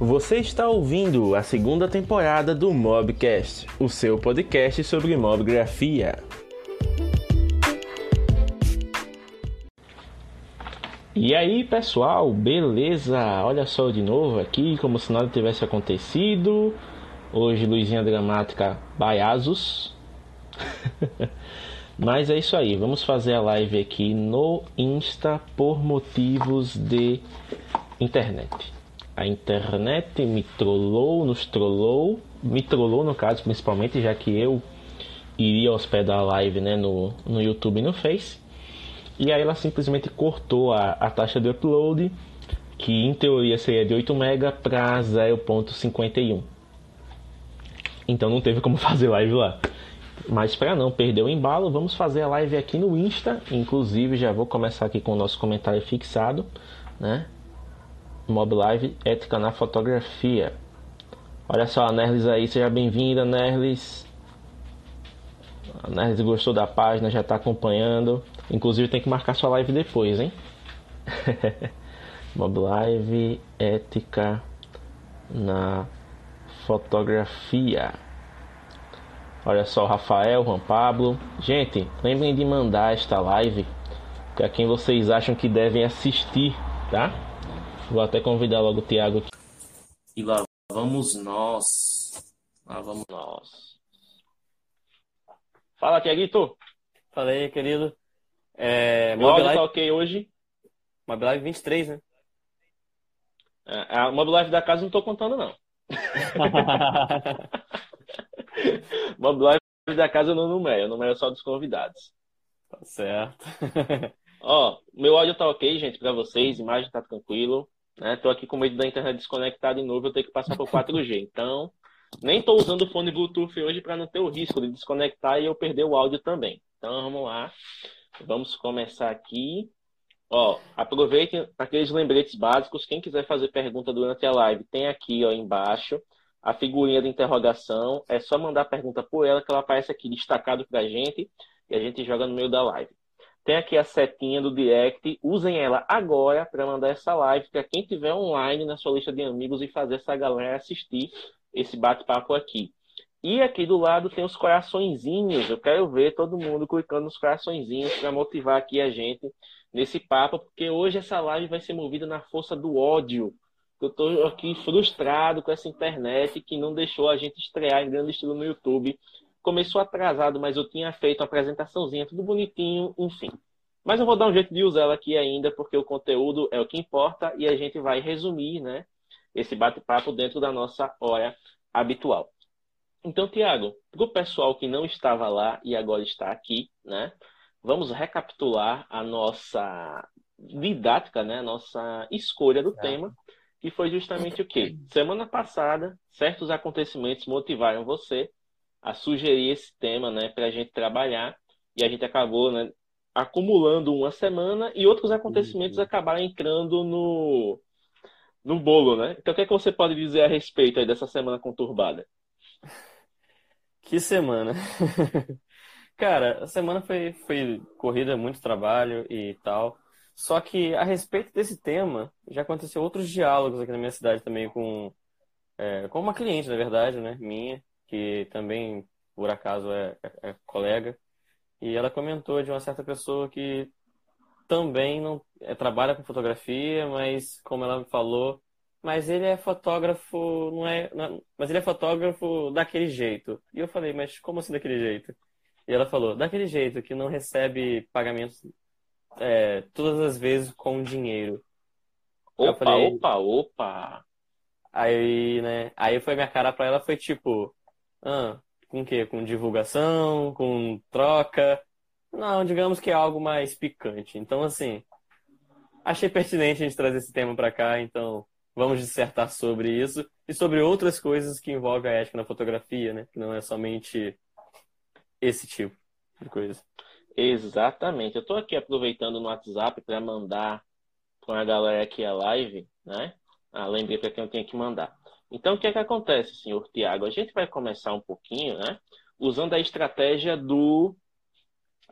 Você está ouvindo a segunda temporada do Mobcast, o seu podcast sobre mobgrafia. E aí, pessoal, beleza? Olha só de novo aqui, como se nada tivesse acontecido. Hoje, Luizinha Dramática Baiasos. Mas é isso aí, vamos fazer a live aqui no Insta por motivos de internet. A internet me trollou, nos trollou, me trollou no caso principalmente, já que eu iria hospedar a live né, no, no YouTube e no Face. E aí ela simplesmente cortou a, a taxa de upload, que em teoria seria de 8 MB para 0.51. Então não teve como fazer live lá. Mas para não perder o embalo, vamos fazer a live aqui no Insta. Inclusive já vou começar aqui com o nosso comentário fixado, né? Mob Live Ética na Fotografia. Olha só, a Nerlis aí, seja bem-vinda, Nerlis. A Nerlis gostou da página, já está acompanhando. Inclusive tem que marcar sua live depois, hein? Mob Live Ética na Fotografia. Olha só, Rafael, Juan Pablo. Gente, lembrem de mandar esta live para quem vocês acham que devem assistir, tá? Vou até convidar logo o Thiago aqui. E lá vamos nós. Lá vamos nós. Fala, Tiaguito. Fala aí, querido. É, tá ok hoje? Mob Live 23, né? É, a Mob Live da casa não tô contando, não. Mob Live da casa eu não numero, eu numero só dos convidados. Tá certo. Ó, meu áudio tá ok, gente, para vocês, imagem tá tranquilo. Né? Tô aqui com medo da internet desconectar de novo, eu tenho que passar por 4G. Então, nem tô usando o fone Bluetooth hoje para não ter o risco de desconectar e eu perder o áudio também. Então, vamos lá. Vamos começar aqui. Ó, aproveitem aqueles lembretes básicos. Quem quiser fazer pergunta durante a live, tem aqui ó, embaixo a figurinha de interrogação. É só mandar pergunta por ela que ela aparece aqui destacado para a gente e a gente joga no meio da live. Tem aqui a setinha do direct. Usem ela agora para mandar essa live para quem tiver online na sua lista de amigos e fazer essa galera assistir esse bate-papo aqui. E aqui do lado tem os coraçõezinhos. Eu quero ver todo mundo clicando nos coraçõezinhos para motivar aqui a gente nesse papo, porque hoje essa live vai ser movida na força do ódio. Eu estou aqui frustrado com essa internet que não deixou a gente estrear em grande estilo no YouTube começou atrasado, mas eu tinha feito a apresentaçãozinha, tudo bonitinho, enfim. Mas eu vou dar um jeito de usar ela aqui ainda, porque o conteúdo é o que importa e a gente vai resumir, né, esse bate-papo dentro da nossa hora habitual. Então, Tiago, para o pessoal que não estava lá e agora está aqui, né, vamos recapitular a nossa didática, né, a nossa escolha do é. tema, que foi justamente o quê? Semana passada, certos acontecimentos motivaram você a sugerir esse tema, né, para a gente trabalhar e a gente acabou, né, acumulando uma semana e outros acontecimentos uhum. acabaram entrando no no bolo, né? Então, o que é que você pode dizer a respeito aí dessa semana conturbada? Que semana! Cara, a semana foi, foi corrida, muito trabalho e tal. Só que a respeito desse tema, já aconteceu outros diálogos aqui na minha cidade também com, é, com uma cliente, na verdade, né, minha, que também, por acaso, é, é, é colega, e ela comentou de uma certa pessoa que também não é, trabalha com fotografia, mas como ela me falou, mas ele é fotógrafo, não é, não é, mas ele é fotógrafo daquele jeito. E eu falei, mas como assim daquele jeito? E ela falou, daquele jeito que não recebe pagamentos é, todas as vezes com dinheiro. Opa, falei, opa, opa. Aí, né? Aí foi minha cara para ela foi tipo, ah, com o quê? Com divulgação, com troca? Não, digamos que é algo mais picante. Então, assim, achei pertinente a gente trazer esse tema para cá, então vamos dissertar sobre isso e sobre outras coisas que envolvem a ética na fotografia, né? Que não é somente esse tipo de coisa. Exatamente. Eu estou aqui aproveitando no WhatsApp para mandar para a galera aqui a live, né? Ah, lembrei para quem eu tenho que mandar. Então, o que é que acontece, senhor Tiago? A gente vai começar um pouquinho, né? Usando a estratégia do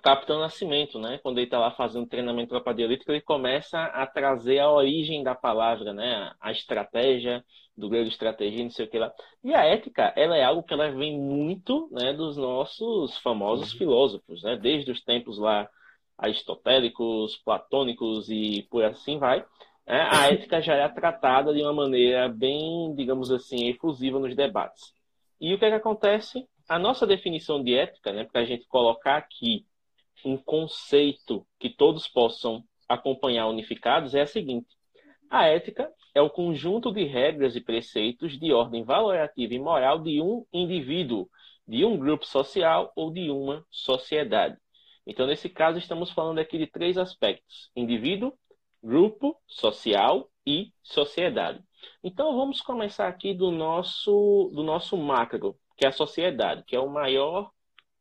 Capitão Nascimento, né? Quando ele está lá fazendo treinamento tropa de elite, ele começa a trazer a origem da palavra, né? A estratégia, do grego estratégia, não sei o que lá. E a ética, ela é algo que ela vem muito, né, dos nossos famosos uhum. filósofos, né? Desde os tempos lá aristotélicos, platônicos e por assim vai. É, a ética já é tratada de uma maneira bem, digamos assim, efusiva nos debates. E o que, é que acontece? A nossa definição de ética, né, para a gente colocar aqui um conceito que todos possam acompanhar unificados, é a seguinte: a ética é o conjunto de regras e preceitos de ordem valorativa e moral de um indivíduo, de um grupo social ou de uma sociedade. Então, nesse caso, estamos falando aqui de três aspectos: indivíduo, grupo, social e sociedade. Então, vamos começar aqui do nosso, do nosso macro, que é a sociedade, que é o maior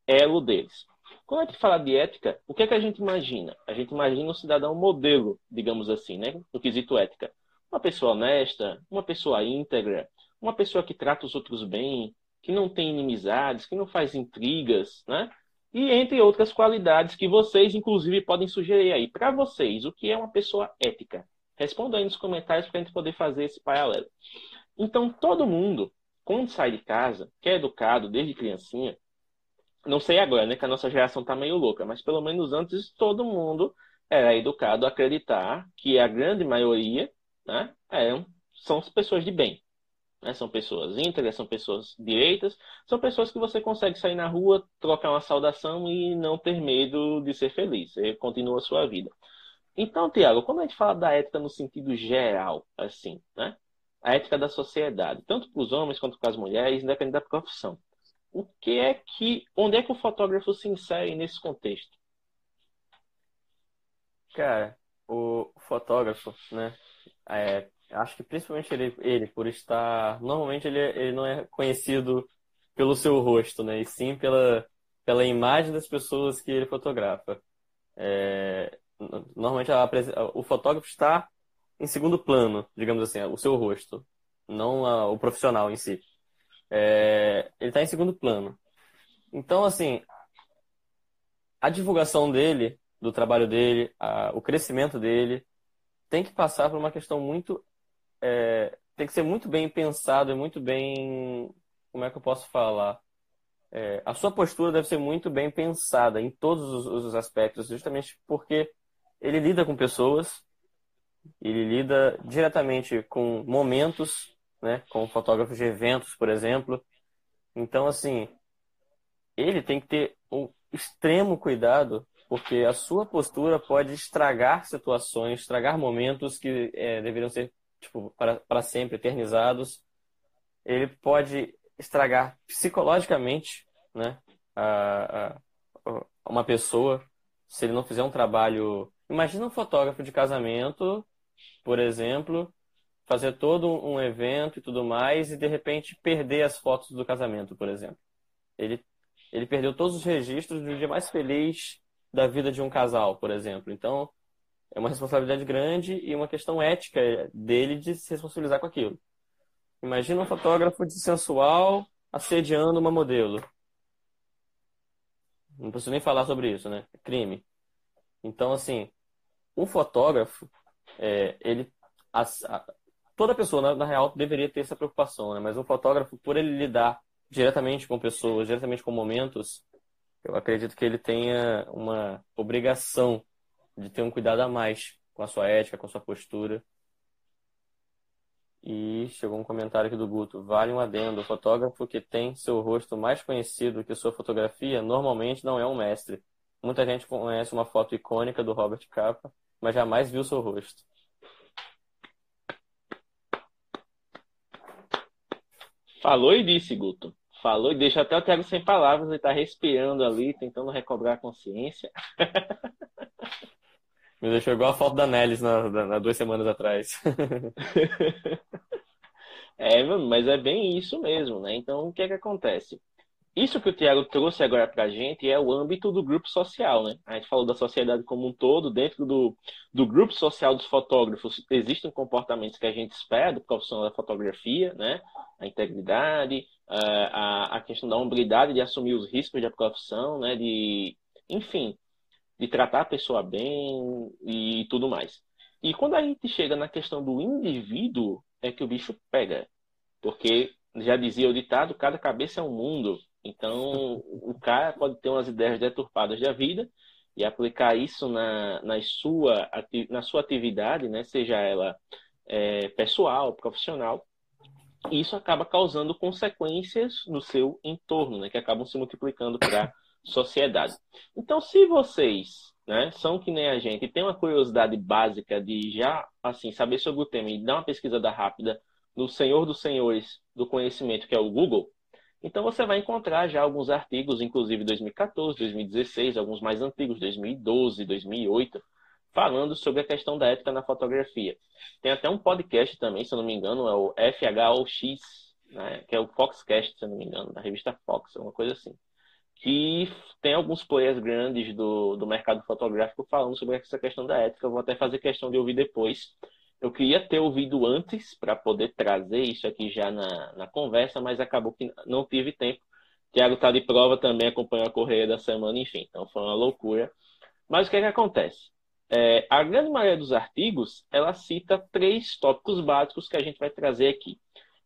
elo deles. Quando a gente fala de ética, o que é que a gente imagina? A gente imagina um cidadão modelo, digamos assim, né? No quesito ética. Uma pessoa honesta, uma pessoa íntegra, uma pessoa que trata os outros bem, que não tem inimizades, que não faz intrigas, né? E entre outras qualidades que vocês, inclusive, podem sugerir aí. Para vocês, o que é uma pessoa ética? Responda aí nos comentários para a gente poder fazer esse paralelo. Então, todo mundo, quando sai de casa, que é educado desde criancinha, não sei agora, né? Que a nossa geração tá meio louca, mas pelo menos antes todo mundo era educado a acreditar que a grande maioria, né? Eram, são pessoas de bem. Né? São pessoas íntegras, são pessoas direitas, são pessoas que você consegue sair na rua, trocar uma saudação e não ter medo de ser feliz. Você continua a sua vida. Então, Tiago, quando a gente fala da ética no sentido geral, assim, né? A ética da sociedade, tanto para os homens quanto para as mulheres, independente da profissão o que é que, onde é que o fotógrafo se insere nesse contexto? Cara, o fotógrafo, né? É, acho que principalmente ele, ele, por estar, normalmente ele, ele não é conhecido pelo seu rosto, né? E sim pela, pela imagem das pessoas que ele fotografa. É, normalmente a, o fotógrafo está em segundo plano, digamos assim, o seu rosto, não a, o profissional em si é, ele está em segundo plano. Então, assim, a divulgação dele, do trabalho dele, a, o crescimento dele, tem que passar por uma questão muito. É, tem que ser muito bem pensado e muito bem. Como é que eu posso falar? É, a sua postura deve ser muito bem pensada em todos os, os aspectos, justamente porque ele lida com pessoas, ele lida diretamente com momentos né? Como fotógrafos de eventos, por exemplo. Então, assim, ele tem que ter um extremo cuidado, porque a sua postura pode estragar situações, estragar momentos que é, deveriam ser tipo, para, para sempre eternizados. Ele pode estragar psicologicamente né, a, a, uma pessoa se ele não fizer um trabalho. Imagina um fotógrafo de casamento, por exemplo, fazer todo um evento e tudo mais e de repente perder as fotos do casamento, por exemplo. Ele, ele perdeu todos os registros do dia mais feliz da vida de um casal, por exemplo. Então, é uma responsabilidade grande e uma questão ética dele de se responsabilizar com aquilo. Imagina um fotógrafo de sensual assediando uma modelo. Não preciso nem falar sobre isso, né? É crime. Então, assim, um fotógrafo, é, ele, a, toda pessoa, na, na, real, deveria ter essa preocupação, né? Mas um fotógrafo, por ele lidar diretamente com pessoas, diretamente com momentos, eu acredito que ele tenha uma obrigação de ter um cuidado a mais com a sua ética, com a sua postura. E chegou um comentário aqui do Guto. Vale um adendo. O fotógrafo que tem seu rosto mais conhecido que sua fotografia normalmente não é um mestre. Muita gente conhece uma foto icônica do Robert Capa, mas jamais viu seu rosto. Falou e disse, Guto. Falou e deixa até o Thiago sem palavras, ele tá respirando ali, tentando recobrar a consciência. Me deixou igual a foto da Nelis na, na, duas semanas atrás. é, mas é bem isso mesmo, né? Então, o que é que acontece? Isso que o Tiago trouxe agora para a gente é o âmbito do grupo social, né? A gente falou da sociedade como um todo, dentro do, do grupo social dos fotógrafos existem comportamentos que a gente espera do profissional da fotografia, né? A integridade, a, a questão da hombridade de assumir os riscos da profissão, né? De, enfim, de tratar a pessoa bem e tudo mais. E quando a gente chega na questão do indivíduo, é que o bicho pega. Porque, já dizia o ditado, cada cabeça é um mundo. Então, o cara pode ter umas ideias deturpadas da vida e aplicar isso na, na, sua, na sua atividade, né? seja ela é, pessoal, profissional, e isso acaba causando consequências no seu entorno, né? que acabam se multiplicando para sociedade. Então, se vocês né, são que nem a gente e têm uma curiosidade básica de já assim saber sobre o tema e dar uma pesquisada rápida no Senhor dos Senhores do Conhecimento, que é o Google, então você vai encontrar já alguns artigos, inclusive 2014, 2016, alguns mais antigos, 2012, 2008, falando sobre a questão da ética na fotografia. Tem até um podcast também, se eu não me engano, é o FHOX, né, que é o Foxcast, se eu não me engano, da revista Fox, uma coisa assim. Que tem alguns players grandes do, do mercado fotográfico falando sobre essa questão da ética. Eu vou até fazer questão de ouvir depois eu queria ter ouvido antes para poder trazer isso aqui já na, na conversa, mas acabou que não tive tempo. Tiago está de prova também, acompanhou a correia da semana, enfim, então foi uma loucura. Mas o que, é que acontece? É, a grande maioria dos artigos, ela cita três tópicos básicos que a gente vai trazer aqui.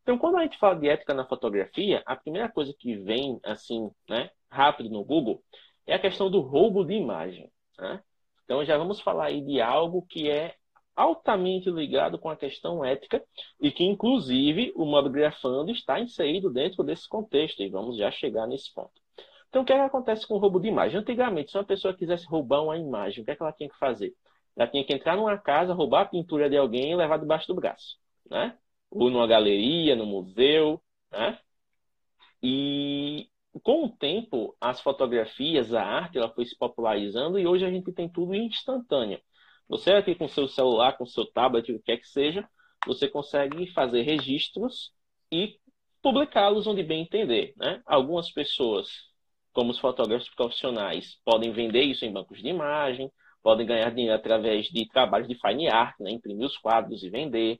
Então, quando a gente fala de ética na fotografia, a primeira coisa que vem, assim, né, rápido no Google, é a questão do roubo de imagem. Né? Então, já vamos falar aí de algo que é altamente ligado com a questão ética e que, inclusive, o modo grafando está inserido dentro desse contexto e vamos já chegar nesse ponto. Então, o que, é que acontece com o roubo de imagem? Antigamente, se uma pessoa quisesse roubar uma imagem, o que, é que ela tinha que fazer? Ela tinha que entrar numa casa, roubar a pintura de alguém e levar debaixo do braço, né? Ou numa galeria, no museu, né? E com o tempo, as fotografias, a arte, ela foi se popularizando e hoje a gente tem tudo instantâneo. Você aqui com seu celular, com seu tablet, o que quer que seja, você consegue fazer registros e publicá-los onde bem entender. Né? Algumas pessoas, como os fotógrafos profissionais, podem vender isso em bancos de imagem, podem ganhar dinheiro através de trabalhos de fine art, né? imprimir os quadros e vender.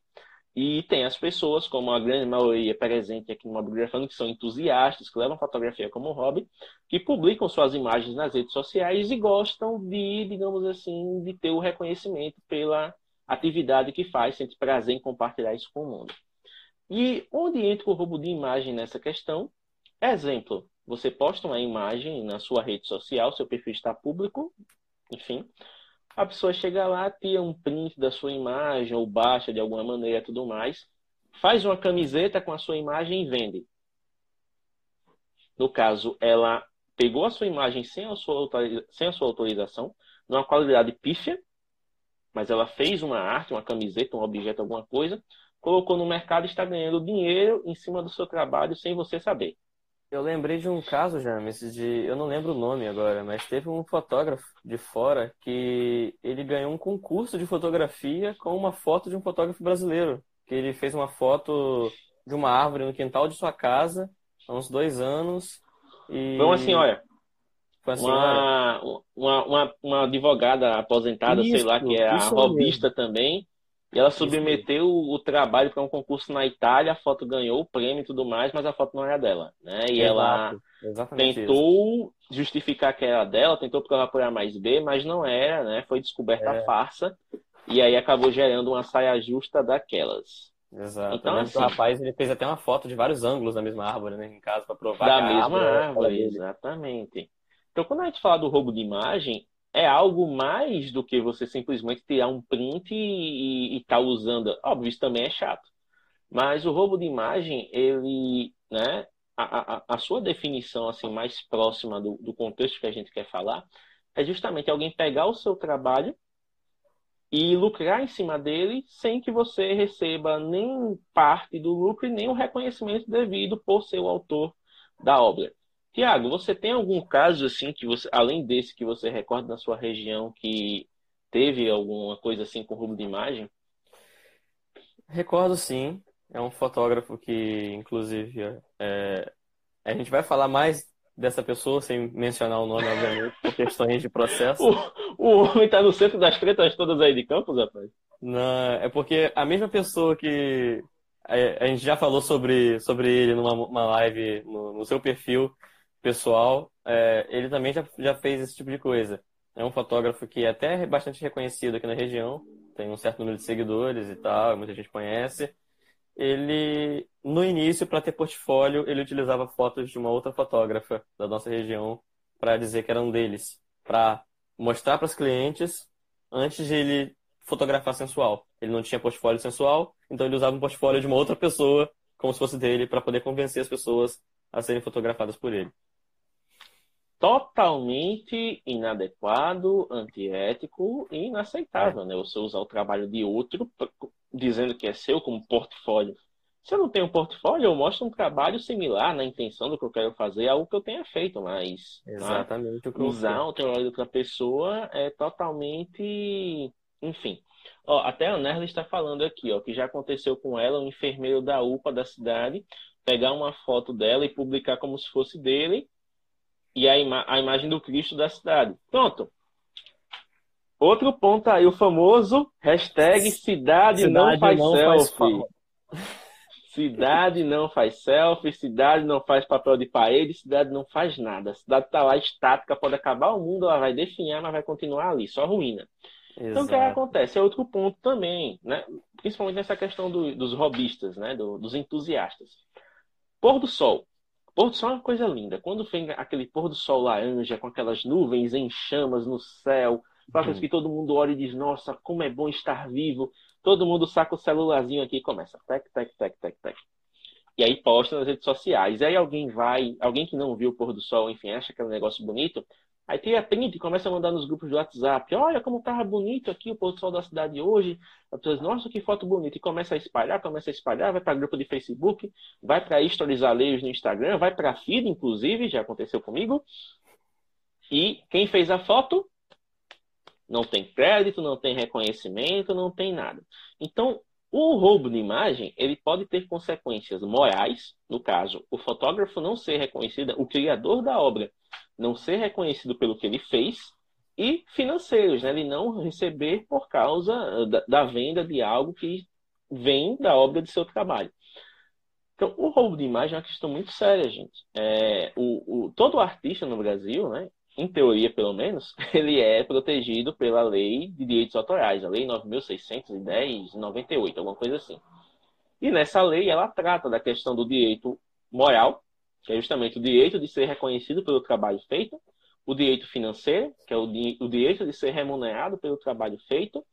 E tem as pessoas, como a grande maioria presente aqui no Mobigrafando, que são entusiastas, que levam fotografia como hobby, que publicam suas imagens nas redes sociais e gostam de, digamos assim, de ter o reconhecimento pela atividade que faz, sente prazer em compartilhar isso com o mundo. E onde entra o roubo de imagem nessa questão? Exemplo, você posta uma imagem na sua rede social, seu perfil está público, enfim, a pessoa chega lá, tira um print da sua imagem, ou baixa de alguma maneira tudo mais, faz uma camiseta com a sua imagem e vende. No caso, ela pegou a sua imagem sem a sua, sem a sua autorização, numa qualidade pífia, mas ela fez uma arte, uma camiseta, um objeto, alguma coisa, colocou no mercado e está ganhando dinheiro em cima do seu trabalho sem você saber. Eu lembrei de um caso, James, de. Eu não lembro o nome agora, mas teve um fotógrafo de fora que ele ganhou um concurso de fotografia com uma foto de um fotógrafo brasileiro. Que ele fez uma foto de uma árvore no quintal de sua casa há uns dois anos. E... Foi uma senhora. Foi uma, uma, uma, uma, advogada aposentada, isso, sei lá, que é a robista também. E ela submeteu o, o trabalho para um concurso na Itália, a foto ganhou o prêmio e tudo mais, mas a foto não era dela, né? E Exato, ela tentou isso. justificar que era dela, tentou provar por A mais B, mas não era, né? Foi descoberta é. a farsa e aí acabou gerando uma saia justa daquelas. Exato. Então, assim, o rapaz ele fez até uma foto de vários ângulos da mesma árvore, né, em casa, para provar da mesma árvore. árvore exatamente. Então, quando a gente fala do roubo de imagem, é algo mais do que você simplesmente tirar um print e estar tá usando. Óbvio, isso também é chato. Mas o roubo de imagem, ele, né, a, a, a sua definição assim mais próxima do, do contexto que a gente quer falar é justamente alguém pegar o seu trabalho e lucrar em cima dele sem que você receba nem parte do lucro e nem o reconhecimento devido por ser o autor da obra. Tiago, você tem algum caso assim que você, além desse que você recorda na sua região que teve alguma coisa assim com roubo de imagem? Recordo sim. É um fotógrafo que, inclusive, é... a gente vai falar mais dessa pessoa sem mencionar o nome, obviamente, por questões de processo. o, o homem está no centro das tretas todas aí de Campos, rapaz? Não, é porque a mesma pessoa que a, a gente já falou sobre, sobre ele numa live no, no seu perfil pessoal, é, ele também já, já fez esse tipo de coisa. É um fotógrafo que é até bastante reconhecido aqui na região, tem um certo número de seguidores e tal, muita gente conhece. Ele, no início, para ter portfólio, ele utilizava fotos de uma outra fotógrafa da nossa região para dizer que eram deles, para mostrar para os clientes antes de ele fotografar sensual. Ele não tinha portfólio sensual, então ele usava um portfólio de uma outra pessoa, como se fosse dele, para poder convencer as pessoas a serem fotografadas por ele. Totalmente inadequado, antiético e inaceitável, é. né? Você usar o trabalho de outro dizendo que é seu como portfólio. Se eu não tenho um portfólio, eu mostro um trabalho similar na intenção do que eu quero fazer, algo que eu tenha feito, mas né, Exatamente né? usar o trabalho de outra pessoa é totalmente. Enfim. Ó, até a Nerla está falando aqui, ó, que já aconteceu com ela, um enfermeiro da UPA da cidade, pegar uma foto dela e publicar como se fosse dele, e a, ima a imagem do Cristo da cidade. Pronto. Outro ponto aí, o famoso hashtag cidade, cidade não faz não selfie. Faz cidade não faz selfie, cidade não faz papel de parede, cidade não faz nada. A cidade está lá estática, pode acabar o mundo, ela vai definhar, mas vai continuar ali, só ruína. Exato. Então o que acontece? É outro ponto também, né? principalmente nessa questão do, dos robistas, né? Do, dos entusiastas. Pôr do sol. Pôr do sol é uma coisa linda. Quando vem aquele pôr do sol laranja, com aquelas nuvens em chamas no céu, Faz uhum. que todo mundo olha e diz, nossa, como é bom estar vivo. Todo mundo saca o celularzinho aqui e começa, tec, tec, tec, tec, tec. E aí posta nas redes sociais. E aí alguém vai, alguém que não viu o pôr do sol, enfim, acha aquele negócio bonito, Aí tira print e começa a mandar nos grupos do WhatsApp. Olha como tava bonito aqui o pôr do sol da cidade hoje. Pessoas, Nossa, que foto bonita. E começa a espalhar, começa a espalhar, vai para grupo de Facebook, vai para stories alheios no Instagram, vai para feed, inclusive, já aconteceu comigo. E quem fez a foto não tem crédito, não tem reconhecimento, não tem nada. Então, o roubo de imagem ele pode ter consequências morais, no caso, o fotógrafo não ser reconhecido, o criador da obra não ser reconhecido pelo que ele fez, e financeiros, né? ele não receber por causa da, da venda de algo que vem da obra de seu trabalho. Então, o roubo de imagem é uma questão muito séria, gente. É, o, o, todo artista no Brasil, né, em teoria pelo menos, ele é protegido pela lei de direitos autorais, a lei 9.610 98, alguma coisa assim. E nessa lei ela trata da questão do direito moral, que é justamente o direito de ser reconhecido pelo trabalho feito, o direito financeiro, que é o, di o direito de ser remunerado pelo trabalho feito,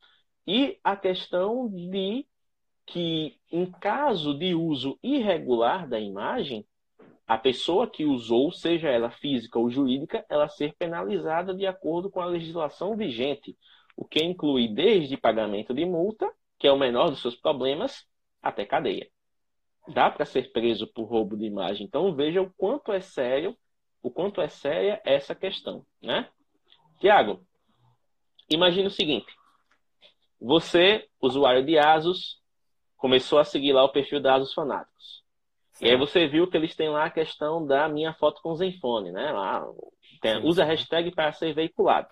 e a questão de que, em caso de uso irregular da imagem, a pessoa que usou, seja ela física ou jurídica, ela ser penalizada de acordo com a legislação vigente, o que inclui desde pagamento de multa, que é o menor dos seus problemas, até cadeia. Dá para ser preso por roubo de imagem. Então veja o quanto é sério, o quanto é séria essa questão, né? Tiago, imagine o seguinte: você, usuário de Asus, começou a seguir lá o perfil da Asus Fanáticos. E aí você viu que eles têm lá a questão da minha foto com Zenfone, né? Lá, tem, usa a hashtag para ser veiculado.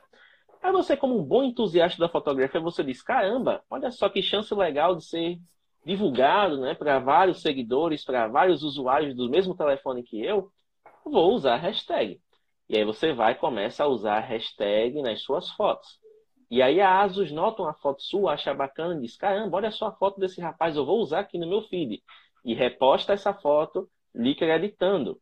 Aí você, como um bom entusiasta da fotografia, você diz, caramba, olha só que chance legal de ser divulgado né, para vários seguidores, para vários usuários do mesmo telefone que eu, vou usar a hashtag. E aí você vai começa a usar a hashtag nas suas fotos. E aí a Asus nota uma foto sua, acha bacana e diz, caramba, olha só a foto desse rapaz, eu vou usar aqui no meu feed e reposta essa foto lhe acreditando.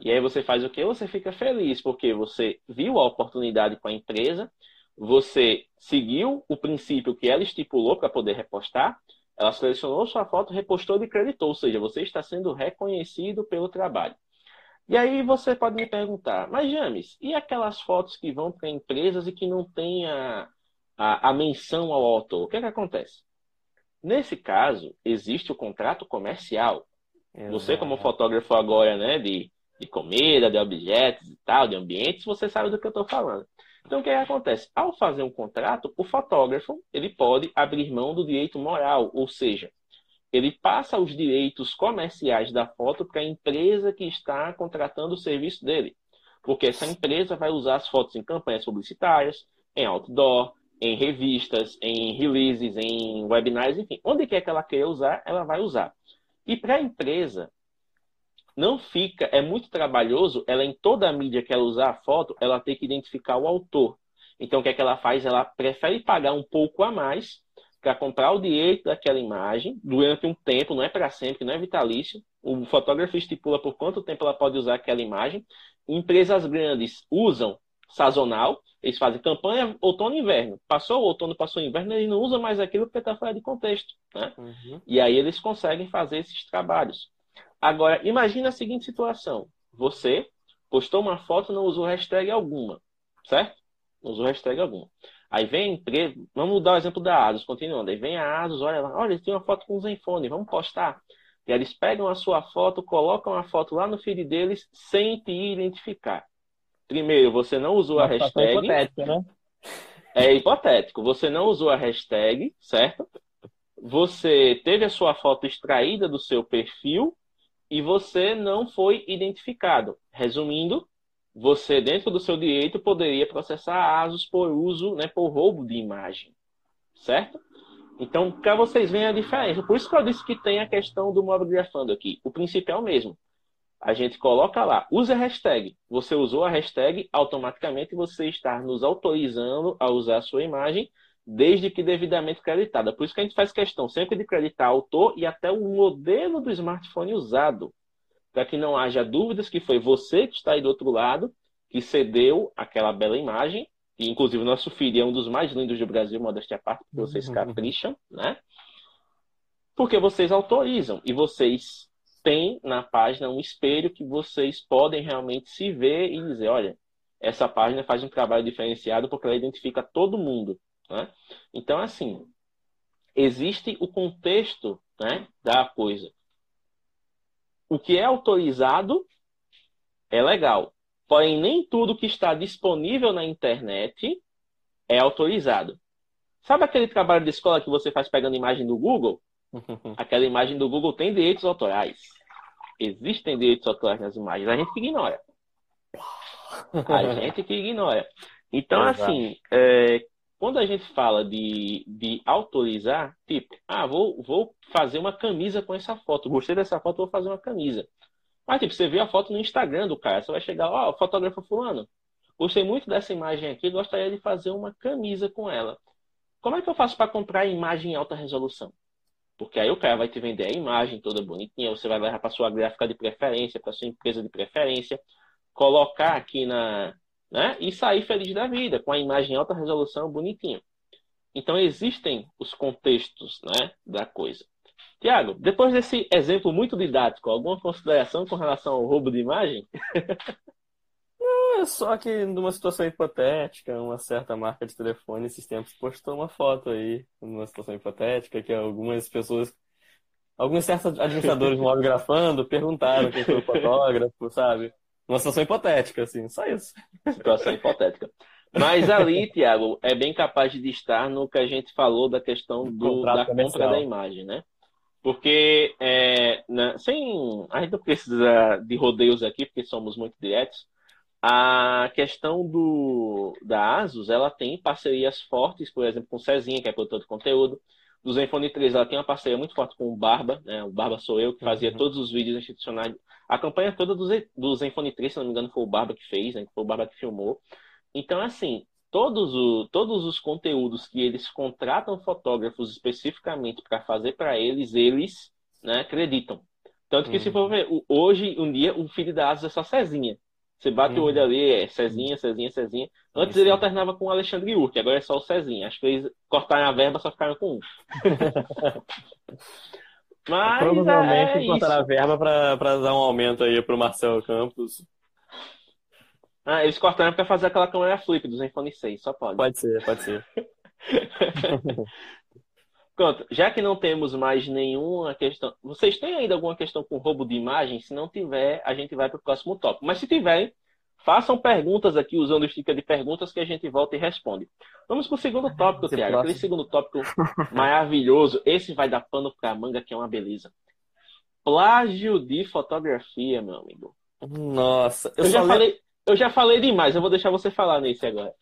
E aí você faz o quê? Você fica feliz, porque você viu a oportunidade com a empresa, você seguiu o princípio que ela estipulou para poder repostar, ela selecionou sua foto, repostou e creditou, ou seja, você está sendo reconhecido pelo trabalho. E aí você pode me perguntar, mas James, e aquelas fotos que vão para empresas e que não tem a, a, a menção ao autor? O que, é que acontece? Nesse caso, existe o contrato comercial. Exato. Você, como fotógrafo agora, né, de, de comida, de objetos e tal, de ambientes, você sabe do que eu estou falando. Então, o que, é que acontece? Ao fazer um contrato, o fotógrafo ele pode abrir mão do direito moral, ou seja, ele passa os direitos comerciais da foto para a empresa que está contratando o serviço dele. Porque essa empresa vai usar as fotos em campanhas publicitárias, em outdoor, em revistas, em releases, em webinars, enfim, onde quer que ela queira usar, ela vai usar. E para a empresa, não fica, é muito trabalhoso, ela em toda a mídia que ela usar a foto, ela tem que identificar o autor. Então, o que é que ela faz? Ela prefere pagar um pouco a mais para comprar o direito daquela imagem durante um tempo, não é para sempre, não é vitalício. O fotógrafo estipula por quanto tempo ela pode usar aquela imagem. Empresas grandes usam sazonal, eles fazem campanha outono e inverno. Passou o outono, passou o inverno, eles não usam mais aquilo porque está fora de contexto. Né? Uhum. E aí eles conseguem fazer esses trabalhos. Agora, imagine a seguinte situação. Você postou uma foto não usou hashtag alguma, certo? Não usou hashtag alguma. Aí vem a empresa, vamos dar o exemplo da ASUS, continuando. Aí vem a ASUS, olha lá, olha, tem uma foto com o Zenfone, vamos postar. E eles pegam a sua foto, colocam a foto lá no feed deles sem te identificar. Primeiro, você não usou a hashtag. Hipotético, né? É hipotético. Você não usou a hashtag, certo? Você teve a sua foto extraída do seu perfil e você não foi identificado. Resumindo, você, dentro do seu direito, poderia processar a ASUS por uso, né, por roubo de imagem. Certo? Então, para vocês verem a diferença. Por isso que eu disse que tem a questão do mobigrafando aqui. O princípio é o mesmo. A gente coloca lá, usa a hashtag. Você usou a hashtag, automaticamente você está nos autorizando a usar a sua imagem, desde que devidamente creditada. Por isso que a gente faz questão sempre de creditar autor e até o modelo do smartphone usado para que não haja dúvidas que foi você que está aí do outro lado, que cedeu aquela bela imagem, e inclusive nosso filho é um dos mais lindos do Brasil, modéstia à parte, porque vocês capricham, né? Porque vocês autorizam e vocês têm na página um espelho que vocês podem realmente se ver e dizer, olha, essa página faz um trabalho diferenciado porque ela identifica todo mundo, né? Então, assim, existe o contexto né, da coisa o que é autorizado é legal. Porém, nem tudo que está disponível na internet é autorizado. Sabe aquele trabalho de escola que você faz pegando imagem do Google? Aquela imagem do Google tem direitos autorais. Existem direitos autorais nas imagens. A gente que ignora. A gente que ignora. Então, assim, é, quando a gente fala de, de autorizar, tipo, ah, vou, vou fazer uma camisa com essa foto. Gostei dessa foto, vou fazer uma camisa. Mas, tipo, você vê a foto no Instagram do cara, você vai chegar, ó, oh, fotógrafo fulano. Gostei muito dessa imagem aqui, gostaria de fazer uma camisa com ela. Como é que eu faço para comprar imagem em alta resolução? Porque aí o cara vai te vender a imagem toda bonitinha, você vai levar para sua gráfica de preferência, para sua empresa de preferência, colocar aqui na, né? E sair feliz da vida, com a imagem em alta resolução bonitinho. Então existem os contextos né, da coisa. Tiago, depois desse exemplo muito didático, alguma consideração com relação ao roubo de imagem? É só que numa situação hipotética, uma certa marca de telefone esses tempos postou uma foto aí, numa situação hipotética, que algumas pessoas, alguns certos administradores grafando perguntaram quem foi o fotógrafo, sabe? Uma situação hipotética, assim, só isso. Situação hipotética. Mas ali, Tiago, é bem capaz de estar no que a gente falou da questão do, da compra da imagem, né? Porque é, sem, a gente não precisa de rodeios aqui, porque somos muito diretos. A questão do, da Asus, ela tem parcerias fortes, por exemplo, com o Cezinha, que é produtor de conteúdo. Do Zenfone 3, ela tem uma parceria muito forte com o Barba, né? O Barba sou eu, que fazia uhum. todos os vídeos institucionais a campanha toda do, Z, do Zenfone 3, se não me engano, foi o Barba que fez, né? Foi o Barba que filmou. Então, assim, todos, o, todos os conteúdos que eles contratam fotógrafos especificamente para fazer para eles, eles né, acreditam. Tanto que, uhum. se for ver, hoje, um dia, o filho da Asa é só Cezinha. Você bate uhum. o olho uhum. ali, é Cezinha, Cezinha, Cezinha. Antes ele alternava com o Alexandre Urque, agora é só o Cezinha. Acho que eles cortaram a verba, só ficaram com um. Mas Provavelmente é encontrará a verba para dar um aumento aí pro Marcelo Campos. Ah, eles cortaram para fazer aquela câmera flip do Zenfone 6, só pode. Pode ser, pode ser. Pronto, já que não temos mais nenhuma questão. Vocês têm ainda alguma questão com roubo de imagem? Se não tiver, a gente vai para o próximo tópico. Mas se tiverem, Façam perguntas aqui usando o sticker de perguntas que a gente volta e responde. Vamos para o segundo tópico, Esse Tiago. Aquele segundo tópico maravilhoso. Esse vai dar pano para a manga, que é uma beleza. Plágio de fotografia, meu amigo. Nossa, eu, eu já falei... falei... eu já falei demais. Eu vou deixar você falar nesse agora.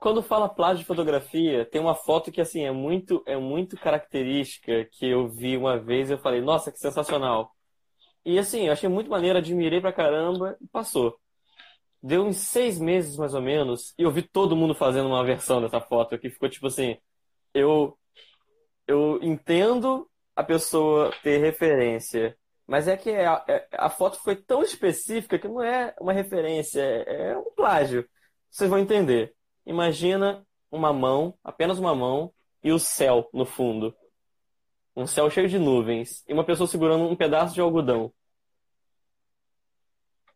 Quando fala plágio de fotografia, tem uma foto que assim é muito é muito característica que eu vi uma vez e eu falei, nossa, que sensacional. E assim, eu achei muito maneiro, admirei pra caramba e passou. Deu uns seis meses mais ou menos, e eu vi todo mundo fazendo uma versão dessa foto que ficou tipo assim: eu, eu entendo a pessoa ter referência, mas é que a, é, a foto foi tão específica que não é uma referência, é, é um plágio. Vocês vão entender. Imagina uma mão, apenas uma mão, e o céu no fundo. Um céu cheio de nuvens e uma pessoa segurando um pedaço de algodão.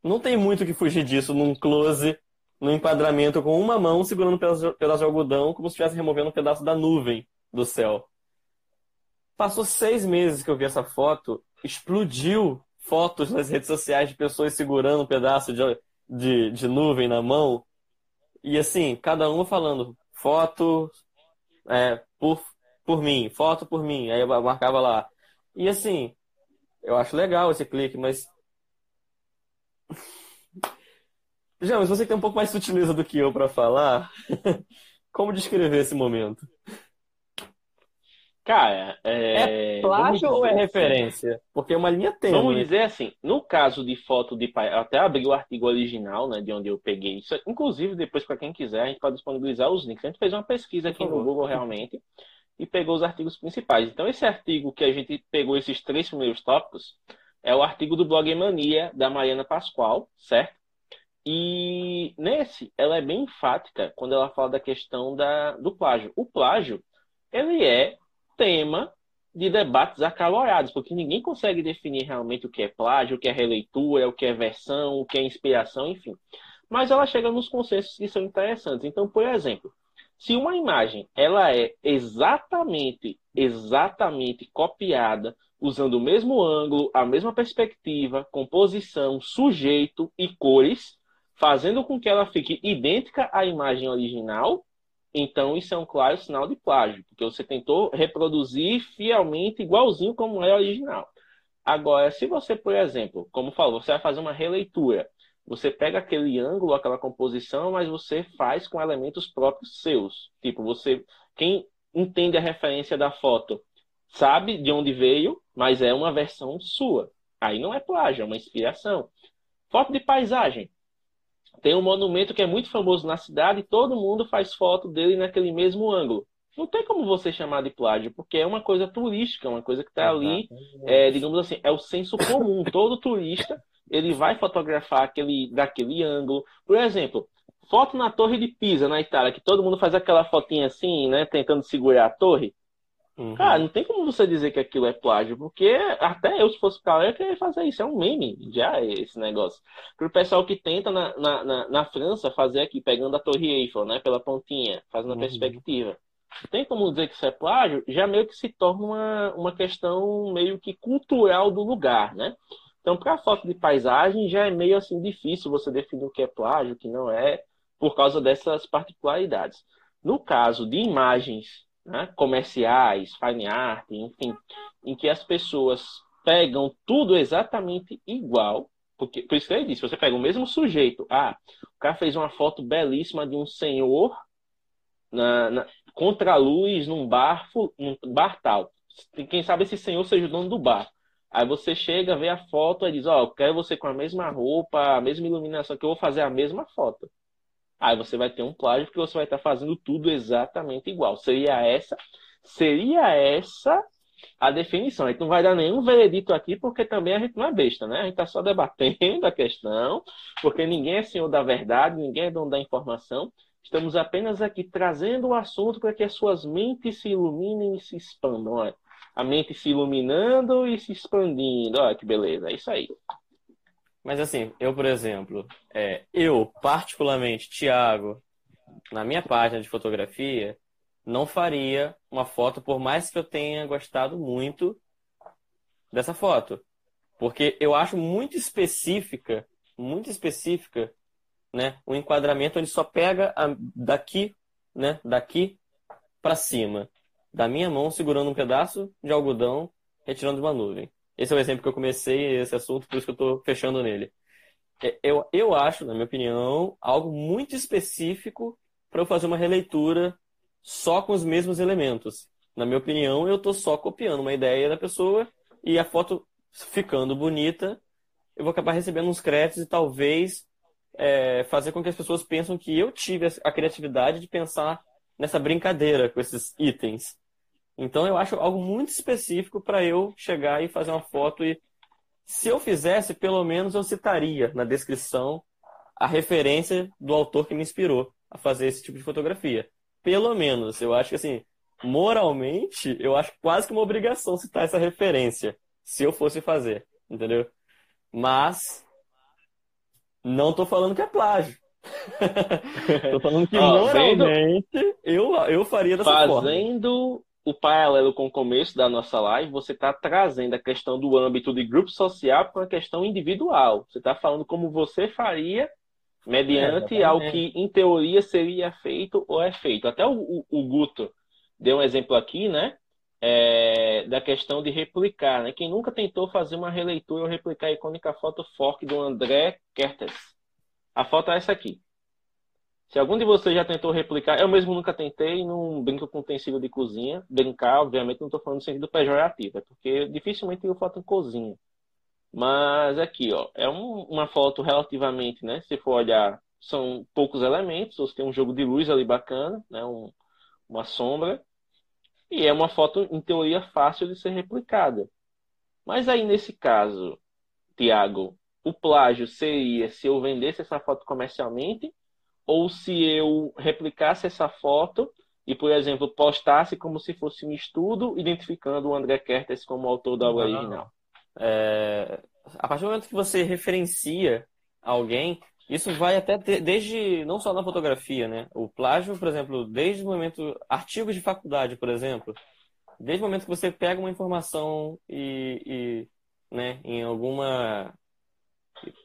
Não tem muito que fugir disso num close, num enquadramento com uma mão segurando um pedaço, de algodão, como se estivesse removendo um pedaço da nuvem do céu. Passou seis meses que eu vi essa foto, explodiu fotos nas redes sociais de pessoas segurando um pedaço de, de, de nuvem na mão. E assim, cada uma falando foto é, por, por mim, foto por mim. Aí eu marcava lá. E assim, eu acho legal esse clique, mas James, você que tem um pouco mais sutileza do que eu para falar, como descrever esse momento? Cara, é, é plágio ou é assim. referência? Porque é uma linha tênue. Vamos dizer assim, no caso de foto de pai, até abri o artigo original, né, de onde eu peguei isso. Inclusive, depois, para quem quiser, a gente pode disponibilizar os links. A gente fez uma pesquisa aqui no Google realmente e pegou os artigos principais. Então, esse artigo que a gente pegou esses três primeiros tópicos é o artigo do Blog Mania, da Mariana Pascoal, certo? E nesse, ela é bem enfática quando ela fala da questão da, do plágio. O plágio, ele é tema de debates acalorados, porque ninguém consegue definir realmente o que é plágio, o que é releitura, o que é versão, o que é inspiração, enfim. Mas ela chega nos consensos que são interessantes. Então, por exemplo, se uma imagem ela é exatamente, exatamente copiada, usando o mesmo ângulo, a mesma perspectiva, composição, sujeito e cores, fazendo com que ela fique idêntica à imagem original, então isso é um claro sinal de plágio, porque você tentou reproduzir fielmente igualzinho como é original. Agora, se você, por exemplo, como falou, você vai fazer uma releitura, você pega aquele ângulo, aquela composição, mas você faz com elementos próprios seus. Tipo, você, quem entende a referência da foto, sabe de onde veio, mas é uma versão sua. Aí não é plágio, é uma inspiração. Foto de paisagem. Tem um monumento que é muito famoso na cidade e todo mundo faz foto dele naquele mesmo ângulo. Não tem como você chamar de plágio, porque é uma coisa turística, uma coisa que está ali, é, digamos assim, é o senso comum. Todo turista ele vai fotografar aquele, daquele ângulo. Por exemplo, foto na Torre de Pisa, na Itália, que todo mundo faz aquela fotinha assim, né, tentando segurar a torre. Uhum. Cara, não tem como você dizer que aquilo é plágio, porque até eu, se fosse lá, eu queria fazer isso. É um meme já esse negócio. Pro pessoal que tenta na, na, na, na França fazer aqui, pegando a Torre Eiffel, né, pela pontinha, fazendo a uhum. perspectiva. Não tem como dizer que isso é plágio, já meio que se torna uma, uma questão meio que cultural do lugar, né? Então, para foto de paisagem, já é meio assim difícil você definir o que é plágio, o que não é, por causa dessas particularidades. No caso de imagens né, comerciais, fine art, enfim, em que as pessoas pegam tudo exatamente igual, porque, por isso que ele disse, você pega o mesmo sujeito, ah, o cara fez uma foto belíssima de um senhor na, na contra a luz num bar, num bar tal. Quem sabe esse senhor seja o dono do bar. Aí você chega, vê a foto e diz, ó, oh, quero você com a mesma roupa, a mesma iluminação, que eu vou fazer a mesma foto. Aí você vai ter um plágio porque você vai estar fazendo tudo exatamente igual. Seria essa, seria essa a definição. A gente não vai dar nenhum veredito aqui porque também a gente não é besta, né? A gente está só debatendo a questão, porque ninguém é senhor da verdade, ninguém é dono da informação. Estamos apenas aqui trazendo o assunto para que as suas mentes se iluminem e se expandam. Olha, a mente se iluminando e se expandindo. Olha que beleza, é isso aí. Mas assim, eu, por exemplo, é, eu, particularmente, Thiago, na minha página de fotografia, não faria uma foto, por mais que eu tenha gostado muito dessa foto. Porque eu acho muito específica, muito específica, né? O enquadramento onde só pega a, daqui, né? Daqui para cima. Da minha mão segurando um pedaço de algodão, retirando uma nuvem. Esse é o exemplo que eu comecei esse assunto, por isso que eu estou fechando nele. É, eu, eu acho, na minha opinião, algo muito específico para eu fazer uma releitura só com os mesmos elementos. Na minha opinião, eu estou só copiando uma ideia da pessoa e a foto ficando bonita, eu vou acabar recebendo uns créditos e talvez é, fazer com que as pessoas pensem que eu tive a criatividade de pensar nessa brincadeira com esses itens. Então eu acho algo muito específico para eu chegar e fazer uma foto e se eu fizesse, pelo menos eu citaria na descrição a referência do autor que me inspirou a fazer esse tipo de fotografia. Pelo menos, eu acho que assim, moralmente, eu acho quase que uma obrigação citar essa referência, se eu fosse fazer, entendeu? Mas não tô falando que é plágio. tô falando que moralmente vendo... eu, eu faria dessa Fazendo forma. Fazendo o paralelo com o começo da nossa live, você está trazendo a questão do âmbito de grupo social para uma questão individual. Você está falando como você faria mediante é, algo que, em teoria, seria feito ou é feito. Até o, o, o Guto deu um exemplo aqui, né? É, da questão de replicar. Né? Quem nunca tentou fazer uma releitura ou replicar a icônica foto fork do André Kertes? A foto é essa aqui. Se algum de vocês já tentou replicar, eu mesmo nunca tentei, não brinco com utensílio de cozinha. Brincar, obviamente, não estou falando no sentido pejorativo, é porque dificilmente eu foto em cozinha. Mas aqui, ó, é um, uma foto relativamente, né? Se for olhar, são poucos elementos, você tem um jogo de luz ali bacana, né? Um, uma sombra. E é uma foto, em teoria, fácil de ser replicada. Mas aí, nesse caso, Tiago, o plágio seria se eu vendesse essa foto comercialmente ou se eu replicasse essa foto e, por exemplo, postasse como se fosse um estudo identificando o André Kertes como autor da obra original. É... A partir do momento que você referencia alguém, isso vai até ter, desde, não só na fotografia, né? O plágio, por exemplo, desde o momento, artigos de faculdade, por exemplo, desde o momento que você pega uma informação e, e né, em alguma...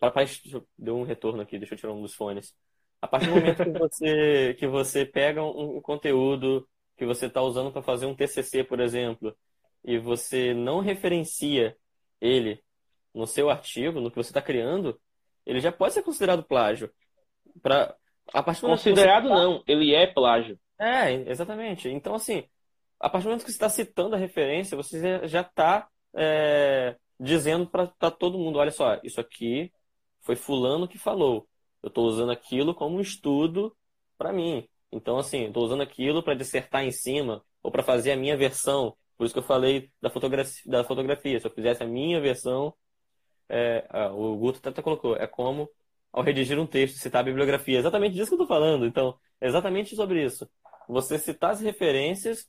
Rapaz, deu um retorno aqui, deixa eu tirar um dos fones. A partir do momento que você, que você pega um, um conteúdo que você está usando para fazer um TCC, por exemplo, e você não referencia ele no seu artigo, no que você está criando, ele já pode ser considerado plágio. Pra, a partir do considerado tá... não, ele é plágio. É, exatamente. Então, assim, a partir do momento que você está citando a referência, você já está é, dizendo para todo mundo: olha só, isso aqui foi Fulano que falou. Eu estou usando aquilo como um estudo para mim. Então, assim, estou usando aquilo para dissertar em cima ou para fazer a minha versão. Por isso que eu falei da fotografia. Da fotografia. Se eu fizesse a minha versão, é, o Guto até colocou, é como ao redigir um texto, citar a bibliografia. exatamente disso que eu estou falando. Então, exatamente sobre isso. Você citar as referências,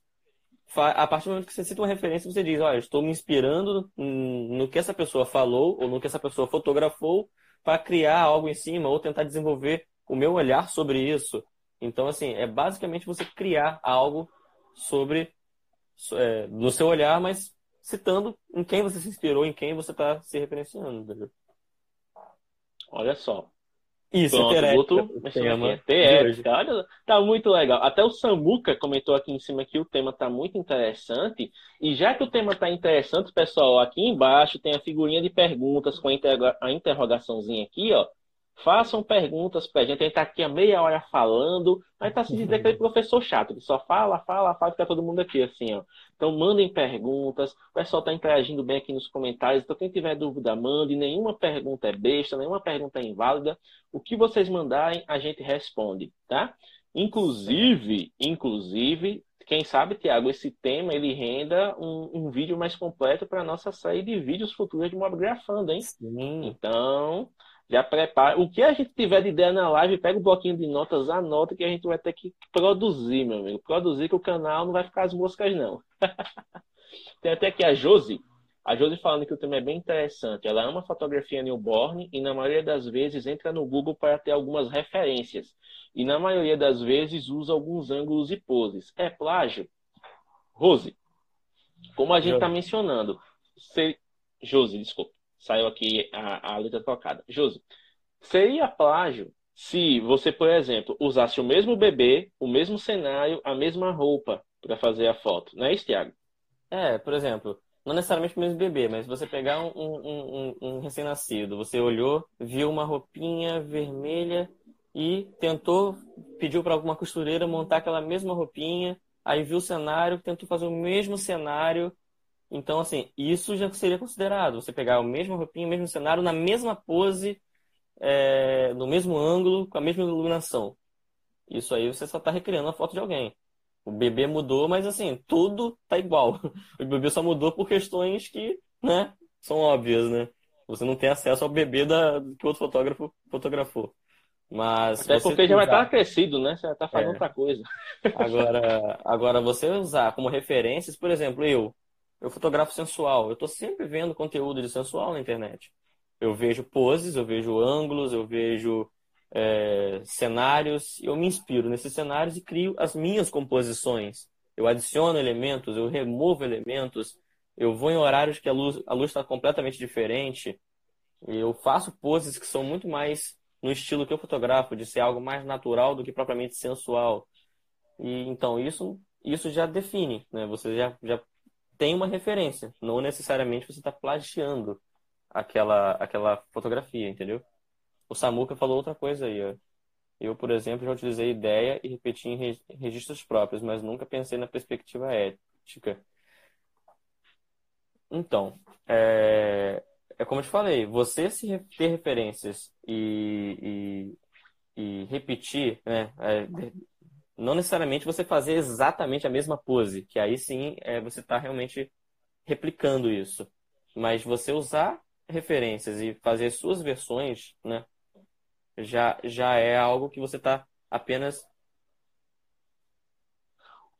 a partir do momento que você cita uma referência, você diz, olha, estou me inspirando no que essa pessoa falou ou no que essa pessoa fotografou para criar algo em cima ou tentar desenvolver o meu olhar sobre isso. Então, assim, é basicamente você criar algo sobre é, no seu olhar, mas citando em quem você se inspirou, em quem você está se referenciando? Olha só. Isso, Pronto, é boto, terética. Olha, tá muito legal. Até o Samuca comentou aqui em cima que o tema tá muito interessante. E já que o tema tá interessante, pessoal, aqui embaixo tem a figurinha de perguntas com a interrogaçãozinha aqui, ó. Façam perguntas pra gente. A gente tá aqui a meia hora falando, mas tá se dizendo aquele professor chato, que só fala, fala, fala, fica todo mundo aqui, assim, ó. Então mandem perguntas. O pessoal tá interagindo bem aqui nos comentários. Então, quem tiver dúvida, mande. Nenhuma pergunta é besta, nenhuma pergunta é inválida. O que vocês mandarem, a gente responde, tá? Inclusive, inclusive, quem sabe, Tiago, esse tema ele renda um, um vídeo mais completo para nossa série de vídeos futuros de Mobgrafando, hein? Sim. Então, já prepara. O que a gente tiver de ideia na live, pega o um bloquinho de notas, anota que a gente vai ter que produzir, meu amigo. Produzir que o canal não vai ficar as moscas, não. Tem até aqui a Josi. A Josi falando que o tema é bem interessante. Ela ama fotografia newborn e na maioria das vezes entra no Google para ter algumas referências. E na maioria das vezes usa alguns ângulos e poses. É plágio? Rose, como a gente está mencionando, se... Josi, desculpa saiu aqui a, a letra trocada. Josi, seria plágio se você, por exemplo, usasse o mesmo bebê, o mesmo cenário, a mesma roupa para fazer a foto, não é isso, Thiago? É, por exemplo, não necessariamente o mesmo bebê, mas você pegar um, um, um, um recém-nascido, você olhou, viu uma roupinha vermelha e tentou, pediu para alguma costureira montar aquela mesma roupinha, aí viu o cenário, tentou fazer o mesmo cenário então, assim, isso já seria considerado. Você pegar o mesmo roupinho, o mesmo cenário, na mesma pose, é, no mesmo ângulo, com a mesma iluminação. Isso aí você só está recriando a foto de alguém. O bebê mudou, mas assim, tudo tá igual. O bebê só mudou por questões que, né, são óbvias, né? Você não tem acesso ao bebê da, que o outro fotógrafo fotografou. Mas Até porque já vai estar crescido, né? Você vai estar fazendo é. outra coisa. Agora, agora, você usar como referências, por exemplo, eu, eu fotografo sensual. Eu estou sempre vendo conteúdo de sensual na internet. Eu vejo poses, eu vejo ângulos, eu vejo é, cenários, eu me inspiro nesses cenários e crio as minhas composições. Eu adiciono elementos, eu removo elementos, eu vou em horários que a luz a está completamente diferente. Eu faço poses que são muito mais no estilo que eu fotografo, de ser algo mais natural do que propriamente sensual. E então isso isso já define, né? Você já, já tem uma referência, não necessariamente você está plagiando aquela aquela fotografia, entendeu? O Samuca falou outra coisa aí, ó. Eu, por exemplo, já utilizei ideia e repeti em registros próprios, mas nunca pensei na perspectiva ética. Então, é, é como eu te falei, você se ter referências e, e, e repetir, né? Não necessariamente você fazer exatamente a mesma pose, que aí sim é, você está realmente replicando isso. Mas você usar referências e fazer suas versões, né? Já, já é algo que você está apenas.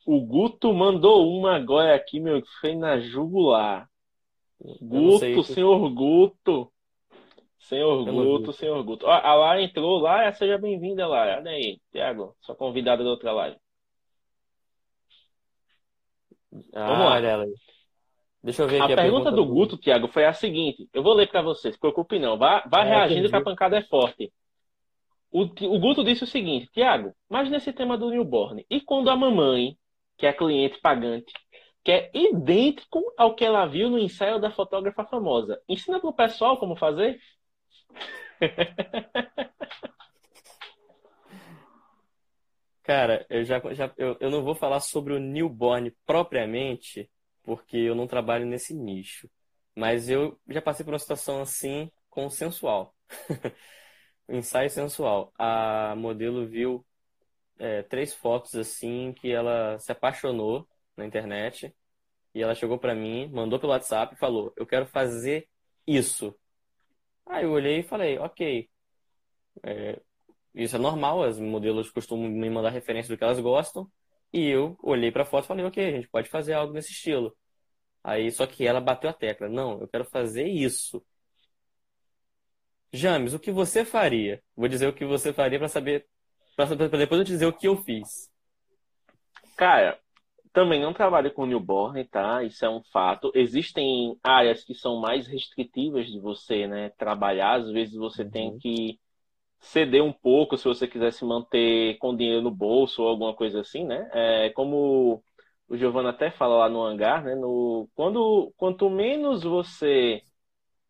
O Guto mandou uma agora aqui, meu, que foi na jugular. Guto, senhor Guto. Senhor Guto, senhor Guto. Ó, a Lara entrou lá, seja bem-vinda, Lara. Olha aí, Tiago, sua convidada da outra live. Ah, Vamos lá. Olha ela aí. Deixa eu ver aqui. A, a pergunta, pergunta do Guto, Tiago, foi a seguinte. Eu vou ler para vocês, se preocupe não. Vá, vá é, reagindo que a pancada é forte. O, o Guto disse o seguinte, Tiago, mas nesse tema do newborn, e quando a mamãe, que é cliente pagante, que é idêntico ao que ela viu no ensaio da fotógrafa famosa. Ensina pro pessoal como fazer? Cara, eu já, já eu, eu não vou falar sobre o newborn propriamente, porque eu não trabalho nesse nicho. Mas eu já passei por uma situação assim com o sensual. ensaio sensual. A modelo viu é, três fotos assim que ela se apaixonou na internet e ela chegou para mim, mandou pelo WhatsApp e falou: Eu quero fazer isso. Aí eu olhei e falei: Ok. É, isso é normal, as modelos costumam me mandar referência do que elas gostam. E eu olhei para a foto e falei: Ok, a gente pode fazer algo nesse estilo. Aí só que ela bateu a tecla: Não, eu quero fazer isso. James, o que você faria? Vou dizer o que você faria para saber, para depois eu dizer o que eu fiz. Cara, também não trabalho com newborn, tá? Isso é um fato. Existem áreas que são mais restritivas de você, né, trabalhar. Às vezes você uhum. tem que ceder um pouco se você quiser se manter com dinheiro no bolso ou alguma coisa assim, né? É, como o Giovanna até fala lá no hangar, né? No, quando, quanto menos você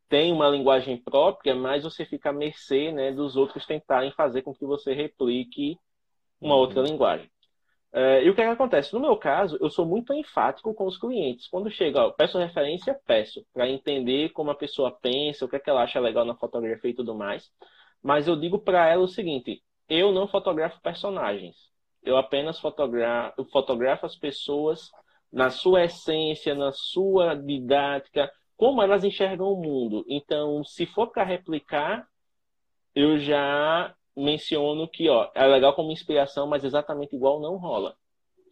tem uma linguagem própria, mas você fica à mercê né, dos outros tentarem fazer com que você replique uma uhum. outra linguagem. É, e o que, é que, acontece? No meu caso, eu sou muito enfático com os clientes. Quando chega, ó, peço referência, peço, para entender como a pessoa pensa, o que, é que ela acha legal na fotografia e tudo mais. Mas eu digo para ela o seguinte: eu não fotografo personagens. Eu apenas fotografo, fotografo as pessoas na sua essência, na sua didática, como elas enxergam o mundo. Então, se for para replicar, eu já menciono que ó, é legal como inspiração, mas exatamente igual não rola.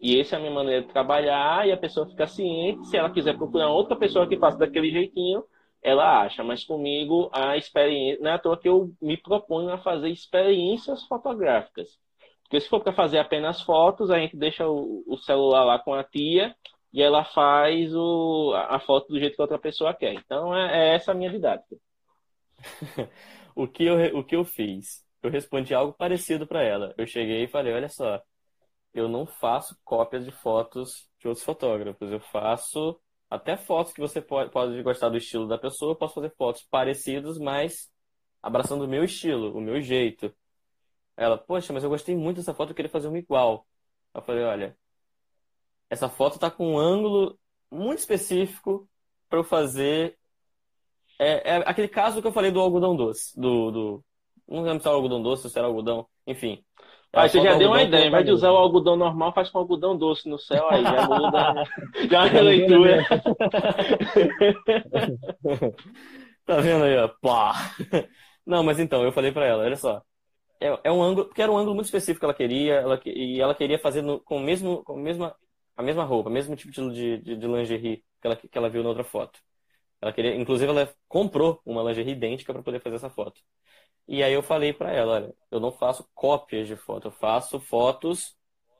E essa é a minha maneira de trabalhar, e a pessoa fica ciente. Se ela quiser procurar outra pessoa que faça daquele jeitinho, ela acha. Mas comigo, a experiência. Não é à toa que eu me proponho a fazer experiências fotográficas. Porque se for para fazer apenas fotos, a gente deixa o, celular lá com a tia e ela faz o, a foto do jeito que outra pessoa quer. Então é, é essa a minha didática. o, que eu, o que eu fiz? Eu respondi algo parecido para ela. Eu cheguei e falei: olha só, eu não faço cópias de fotos de outros fotógrafos. Eu faço até fotos que você pode, pode gostar do estilo da pessoa. Eu posso fazer fotos parecidas, mas abraçando o meu estilo, o meu jeito. Ela, poxa, mas eu gostei muito dessa foto, eu queria fazer uma igual. Eu falei, olha, essa foto tá com um ângulo muito específico para eu fazer. É, é, aquele caso que eu falei do algodão doce, do, do, Não lembro se era algodão doce se era algodão. Enfim. Ah, você já deu uma ideia. Em vez de usar o algodão normal, faz com algodão doce no céu, aí já muda. já uma releitura. tá vendo aí, ó? Pá. Não, mas então, eu falei pra ela, olha só. É, é um ângulo, porque era um ângulo muito específico que ela queria, ela, e ela queria fazer no, com, o mesmo, com a, mesma, a mesma roupa, o mesmo tipo de, de, de lingerie que ela, que ela viu na outra foto. Ela queria, inclusive, ela comprou uma lingerie idêntica para poder fazer essa foto. E aí eu falei para ela, olha, eu não faço cópias de foto, eu faço fotos,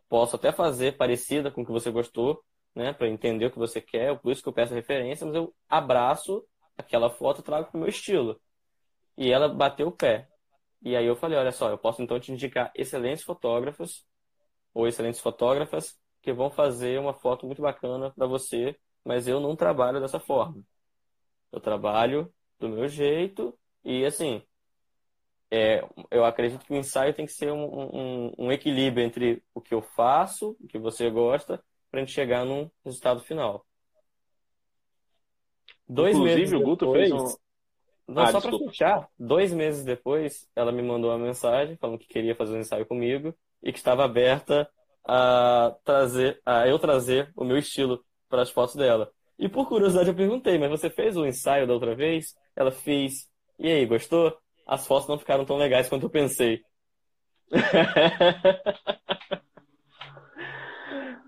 posso até fazer parecida com o que você gostou, né, para entender o que você quer, por isso que eu peço referência, mas eu abraço aquela foto e trago pro meu estilo. E ela bateu o pé. E aí eu falei, olha só, eu posso então te indicar excelentes fotógrafos ou excelentes fotógrafas que vão fazer uma foto muito bacana para você, mas eu não trabalho dessa forma. Eu trabalho do meu jeito e assim, é, eu acredito que o ensaio tem que ser um, um, um, equilíbrio entre o que eu faço, o que você gosta, para a gente chegar num resultado final. Dois Inclusive, meses o Guto depois, fez um. Não, ah, só para fechar, dois meses depois, ela me mandou uma mensagem falando que queria fazer um ensaio comigo e que estava aberta a trazer, a eu trazer o meu estilo para as fotos dela. E por curiosidade eu perguntei, mas você fez o ensaio da outra vez? Ela fez. E aí, gostou? As fotos não ficaram tão legais quanto eu pensei.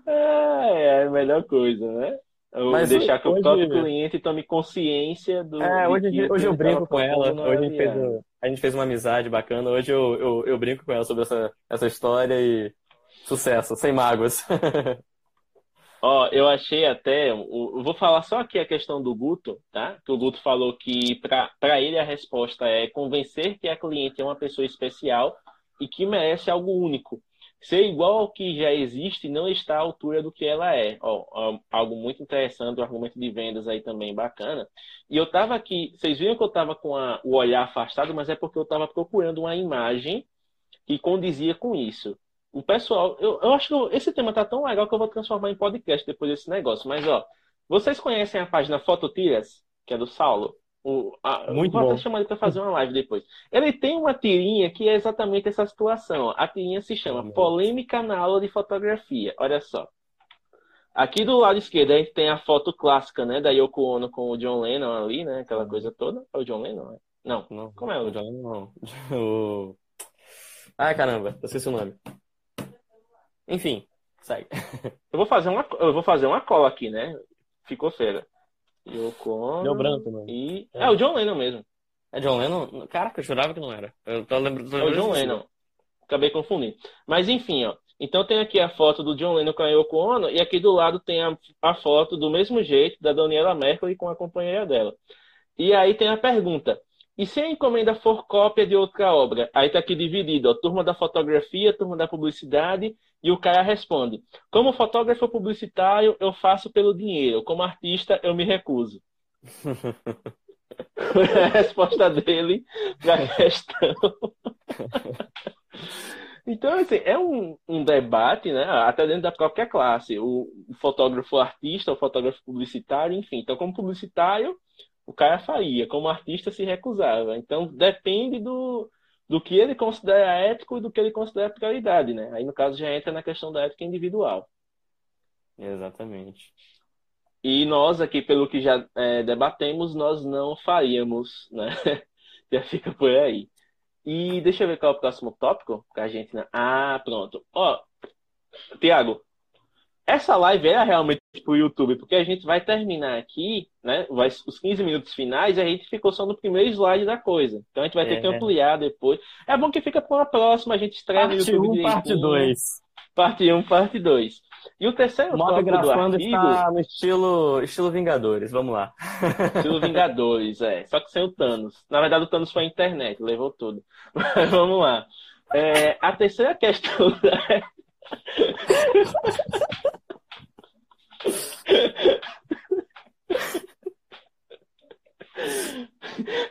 é a melhor coisa, né? Mas deixar que o próprio cliente tome consciência do. É, hoje, hoje eu brinco com ela. Hoje a gente, fez, a gente fez uma amizade bacana. Hoje eu, eu, eu brinco com ela sobre essa, essa história e sucesso, sem mágoas. Ó, eu achei até. Eu vou falar só aqui a questão do Guto, tá? Que o Guto falou que para ele a resposta é convencer que a cliente é uma pessoa especial e que merece algo único. Ser igual ao que já existe não está à altura do que ela é. Ó, algo muito interessante, o um argumento de vendas aí também bacana. E eu tava aqui, vocês viram que eu tava com a, o olhar afastado, mas é porque eu tava procurando uma imagem que condizia com isso o pessoal, eu, eu acho que esse tema tá tão legal que eu vou transformar em podcast depois desse negócio. Mas, ó, vocês conhecem a página Fototiras, que é do Saulo? O, a, Muito vou bom. até chamar ele para fazer uma live depois. Ele tem uma tirinha que é exatamente essa situação. A tirinha se chama Polêmica na aula de fotografia. Olha só. Aqui do lado esquerdo a gente tem a foto clássica, né, da Yoko Ono com o John Lennon ali, né, aquela coisa toda. É o John Lennon? Não. não. Como é o John Lennon? o... Ai, caramba, esqueci o nome. Enfim, segue. Eu vou fazer uma, eu vou fazer uma cola aqui, né? Ficou feira. Yoko Ono Deu branco, mano. E... É. é. o John Lennon mesmo. É John Lennon? Caraca, eu jurava que não era. Eu tô lembrando. É o John Lennon. Acabei confundindo. Mas enfim, ó. Então tem aqui a foto do John Lennon com a Yoko Ono e aqui do lado tem a, a foto do mesmo jeito da Daniela Mercury com a companheira dela. E aí tem a pergunta: e se a encomenda for cópia de outra obra? Aí está aqui dividido, ó, turma da fotografia, turma da publicidade, e o cara responde: como fotógrafo publicitário, eu faço pelo dinheiro, como artista, eu me recuso. a resposta dele para a questão. então, assim, é um, um, debate, né? Até dentro da própria classe. O fotógrafo artista, o fotógrafo publicitário, enfim. Então, como publicitário, o cara faria, como artista se recusava. Então depende do, do que ele considera ético e do que ele considera prioridade, né? Aí no caso já entra na questão da ética individual. Exatamente. E nós aqui, pelo que já é, debatemos, nós não faríamos, né? já fica por aí. E deixa eu ver qual é o próximo tópico que a gente. Ah, pronto. Ó, Tiago, essa live é realmente pro YouTube, porque a gente vai terminar aqui, né? Vai, os 15 minutos finais e a gente ficou só no primeiro slide da coisa. Então a gente vai ter é, que ampliar depois. É bom que fica para uma próxima, a gente estreia parte no YouTube. 1, parte 2. Parte 1, parte 2. E o terceiro tópico do artigo... está no estilo, estilo Vingadores, vamos lá. Estilo Vingadores, é. Só que sem o Thanos. Na verdade, o Thanos foi a internet, levou tudo. Mas vamos lá. É, a terceira questão.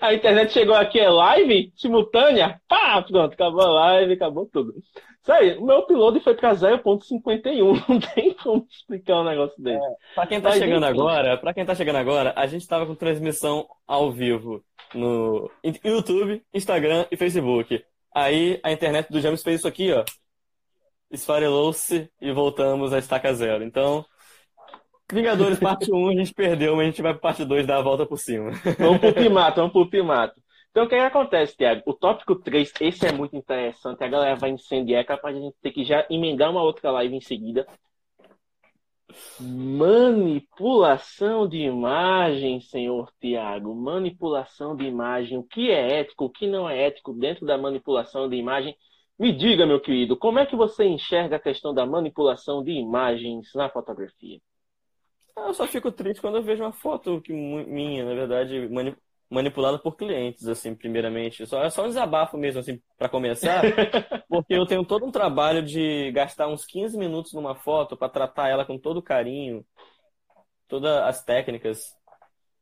A internet chegou aqui, é live simultânea? Pá, pronto, acabou a live, acabou tudo. Sério, o meu upload foi para 0.51. Não tem como explicar um negócio desse. É, para quem tá Mas, chegando enfim. agora, para quem tá chegando agora, a gente tava com transmissão ao vivo no YouTube, Instagram e Facebook. Aí a internet do James fez isso aqui, ó. Esfarelou-se e voltamos à estaca zero. Então, Vingadores parte 1 a gente perdeu, mas a gente vai para parte 2 dar a volta por cima. Vamos pro Pimato, vamos pro Pimato. Então, o que, é que acontece, Tiago? O tópico 3, esse é muito interessante. A galera vai incendiar, é capaz de a gente ter que já emendar uma outra live em seguida. Manipulação de imagem, senhor Tiago. Manipulação de imagem. O que é ético, o que não é ético dentro da manipulação de imagem? Me diga, meu querido, como é que você enxerga a questão da manipulação de imagens na fotografia? Eu só fico triste quando eu vejo uma foto que minha, na verdade, manipulada por clientes, assim, primeiramente. Só, é só um desabafo mesmo, assim, para começar, porque eu tenho todo um trabalho de gastar uns 15 minutos numa foto para tratar ela com todo carinho, todas as técnicas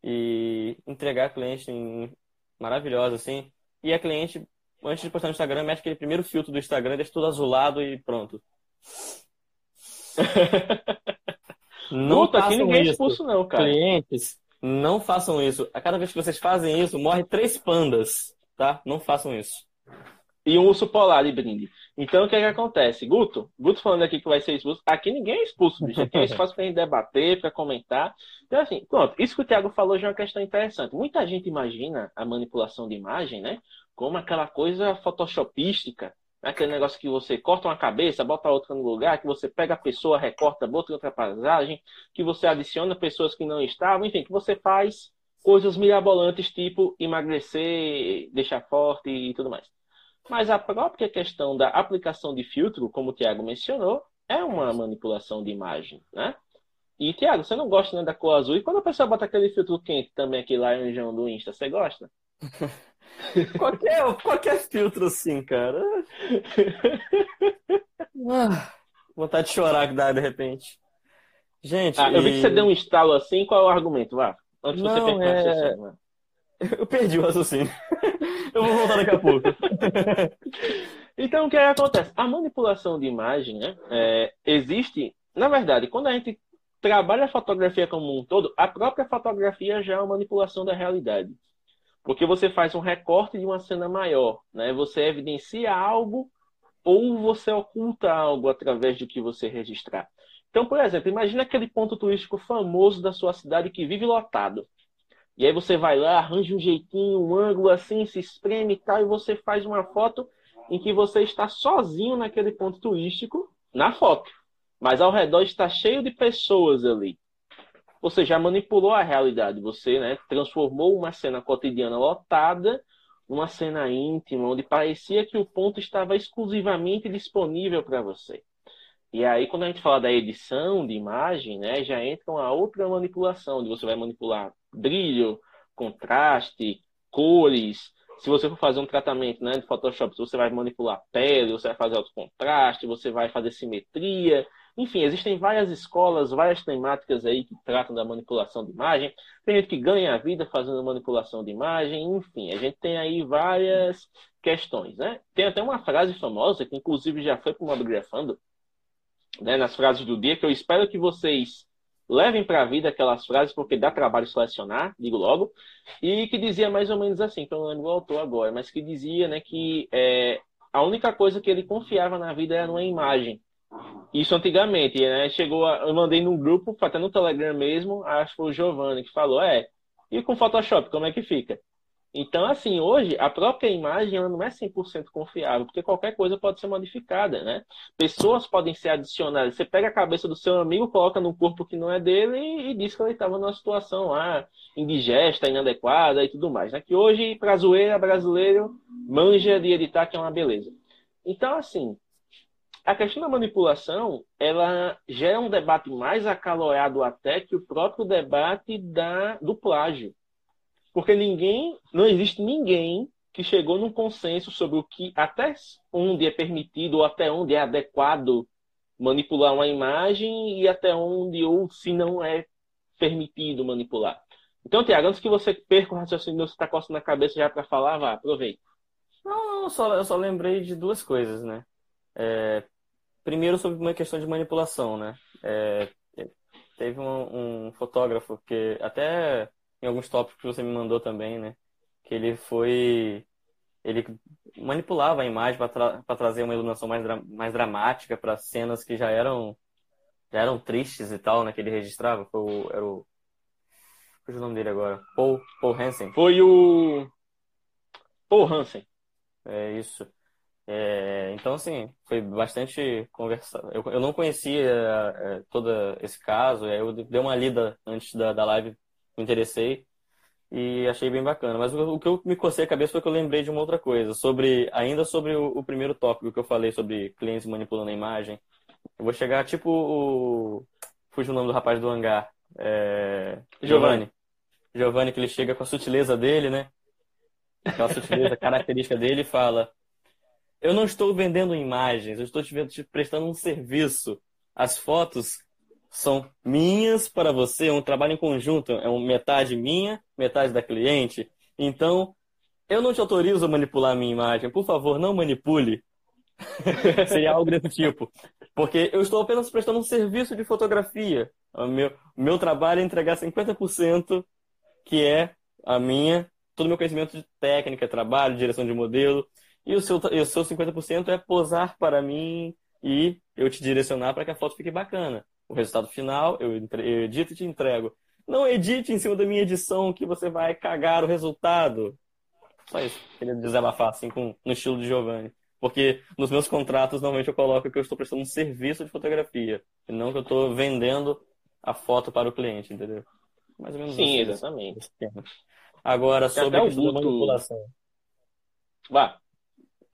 e entregar a cliente em... maravilhosa, assim. E a cliente, antes de postar no Instagram, mexe aquele primeiro filtro do Instagram, deixa tudo azulado e pronto. Não Puta, aqui ninguém é expulso, não, cara. Clientes não façam isso. A cada vez que vocês fazem isso, morre três pandas, tá? Não façam isso. E um urso polar de brinde. Então, o que é que acontece? Guto, Guto falando aqui que vai ser expulso. Aqui ninguém é expulso, bicho. Aqui é espaço pra gente debater, pra comentar. Então, assim, pronto. Isso que o Thiago falou já é uma questão interessante. Muita gente imagina a manipulação de imagem, né? Como aquela coisa photoshopística aquele negócio que você corta uma cabeça, bota outra no lugar, que você pega a pessoa, recorta, bota outra paisagem, que você adiciona pessoas que não estavam, enfim, que você faz coisas mirabolantes, tipo emagrecer, deixar forte e tudo mais. Mas a própria questão da aplicação de filtro, como o Tiago mencionou, é uma manipulação de imagem, né? E, Tiago, você não gosta né, da cor azul? E quando a pessoa bota aquele filtro quente também, aquele laranjão do Insta, você gosta? qualquer, qualquer filtro assim, cara. Ah, vontade de chorar que dá de repente. Gente. Ah, eu vi que você deu um estalo assim, qual é o argumento? Vá. Antes de você perder é... o Eu perdi o raciocínio. eu vou voltar daqui a pouco. então, o que acontece? A manipulação de imagem né, é, existe. Na verdade, quando a gente trabalha a fotografia como um todo, a própria fotografia já é uma manipulação da realidade. Porque você faz um recorte de uma cena maior, né? Você evidencia algo ou você oculta algo através do que você registrar. Então, por exemplo, imagina aquele ponto turístico famoso da sua cidade que vive lotado. E aí você vai lá, arranja um jeitinho, um ângulo assim, se espreme e tal, e você faz uma foto em que você está sozinho naquele ponto turístico, na foto. Mas ao redor está cheio de pessoas ali você já manipulou a realidade. Você né, transformou uma cena cotidiana lotada numa cena íntima, onde parecia que o ponto estava exclusivamente disponível para você. E aí, quando a gente fala da edição de imagem, né, já entra uma outra manipulação, onde você vai manipular brilho, contraste, cores. Se você for fazer um tratamento né, de Photoshop, você vai manipular pele, você vai fazer alto contraste, você vai fazer simetria. Enfim, existem várias escolas, várias temáticas aí que tratam da manipulação de imagem. Tem gente que ganha a vida fazendo manipulação de imagem, enfim, a gente tem aí várias questões, né? Tem até uma frase famosa, que inclusive já foi para o Mobgrafando, né, nas frases do dia, que eu espero que vocês levem para a vida aquelas frases, porque dá trabalho selecionar, digo logo, e que dizia mais ou menos assim, que eu não lembro o autor agora, mas que dizia né, que é, a única coisa que ele confiava na vida era numa imagem. Isso antigamente, né? Chegou, a, eu mandei num grupo, até no Telegram mesmo, acho que foi o Giovanni que falou, é, e com Photoshop, como é que fica? Então, assim, hoje a própria imagem ela não é 100% confiável, porque qualquer coisa pode ser modificada, né? Pessoas podem ser adicionadas. Você pega a cabeça do seu amigo, coloca num corpo que não é dele e, e diz que ele estava numa situação lá indigesta, inadequada e tudo mais. Né? Que hoje, para zoeira, brasileiro manja de editar, que é uma beleza. Então, assim, a questão da manipulação, ela gera um debate mais acalorado até que o próprio debate da, do plágio. Porque ninguém, não existe ninguém que chegou num consenso sobre o que até onde é permitido ou até onde é adequado manipular uma imagem e até onde ou se não é permitido manipular. Então, Tiago, antes que você perca o raciocínio, você está coçando a cabeça já para falar, vá, aproveita. Não, só, eu só lembrei de duas coisas, né? É, primeiro sobre uma questão de manipulação, né? É, teve um, um, fotógrafo que até em alguns tópicos que você me mandou também, né? Que ele foi ele manipulava a imagem para tra trazer uma iluminação mais, dra mais dramática para cenas que já eram já eram tristes e tal, né? Que ele registrava. Foi o, era o qual é o nome dele agora? Paul Paul Hansen. Foi o Paul Hansen. É isso. É, então, assim, foi bastante conversado. Eu, eu não conhecia é, todo esse caso, eu dei uma lida antes da, da live, me interessei e achei bem bacana. Mas o, o, que eu me cocei a cabeça foi que eu lembrei de uma outra coisa, sobre ainda sobre o, o primeiro tópico que eu falei sobre clientes manipulando a imagem. Eu vou chegar tipo o. Fugiu o nome do rapaz do hangar. É... Giovanni. Giovanni, que ele chega com a sutileza dele, né? Aquela sutileza característica dele e fala: eu não estou vendendo imagens, eu estou te, te prestando um serviço. As fotos são minhas para você, é um trabalho em conjunto, é uma metade minha, metade da cliente. Então, eu não te autorizo a manipular a minha imagem. Por favor, não manipule. Seria algo desse tipo. Porque eu estou apenas prestando um serviço de fotografia. O meu, meu trabalho é entregar 50%, que é a minha, todo o meu conhecimento de técnica, trabalho, direção de modelo. E o seu, o seu 50% é posar para mim e eu te direcionar para que a foto fique bacana. O resultado final, eu, entre, eu edito e te entrego. Não edite em cima da minha edição que você vai cagar o resultado. Só isso. Queria desabafar assim com, no estilo de Giovanni. Porque nos meus contratos, normalmente eu coloco que eu estou prestando um serviço de fotografia. E não que eu estou vendendo a foto para o cliente, entendeu? Mais ou menos Sim, assim, exatamente. Agora, sobre a questão da manipulação. Vá.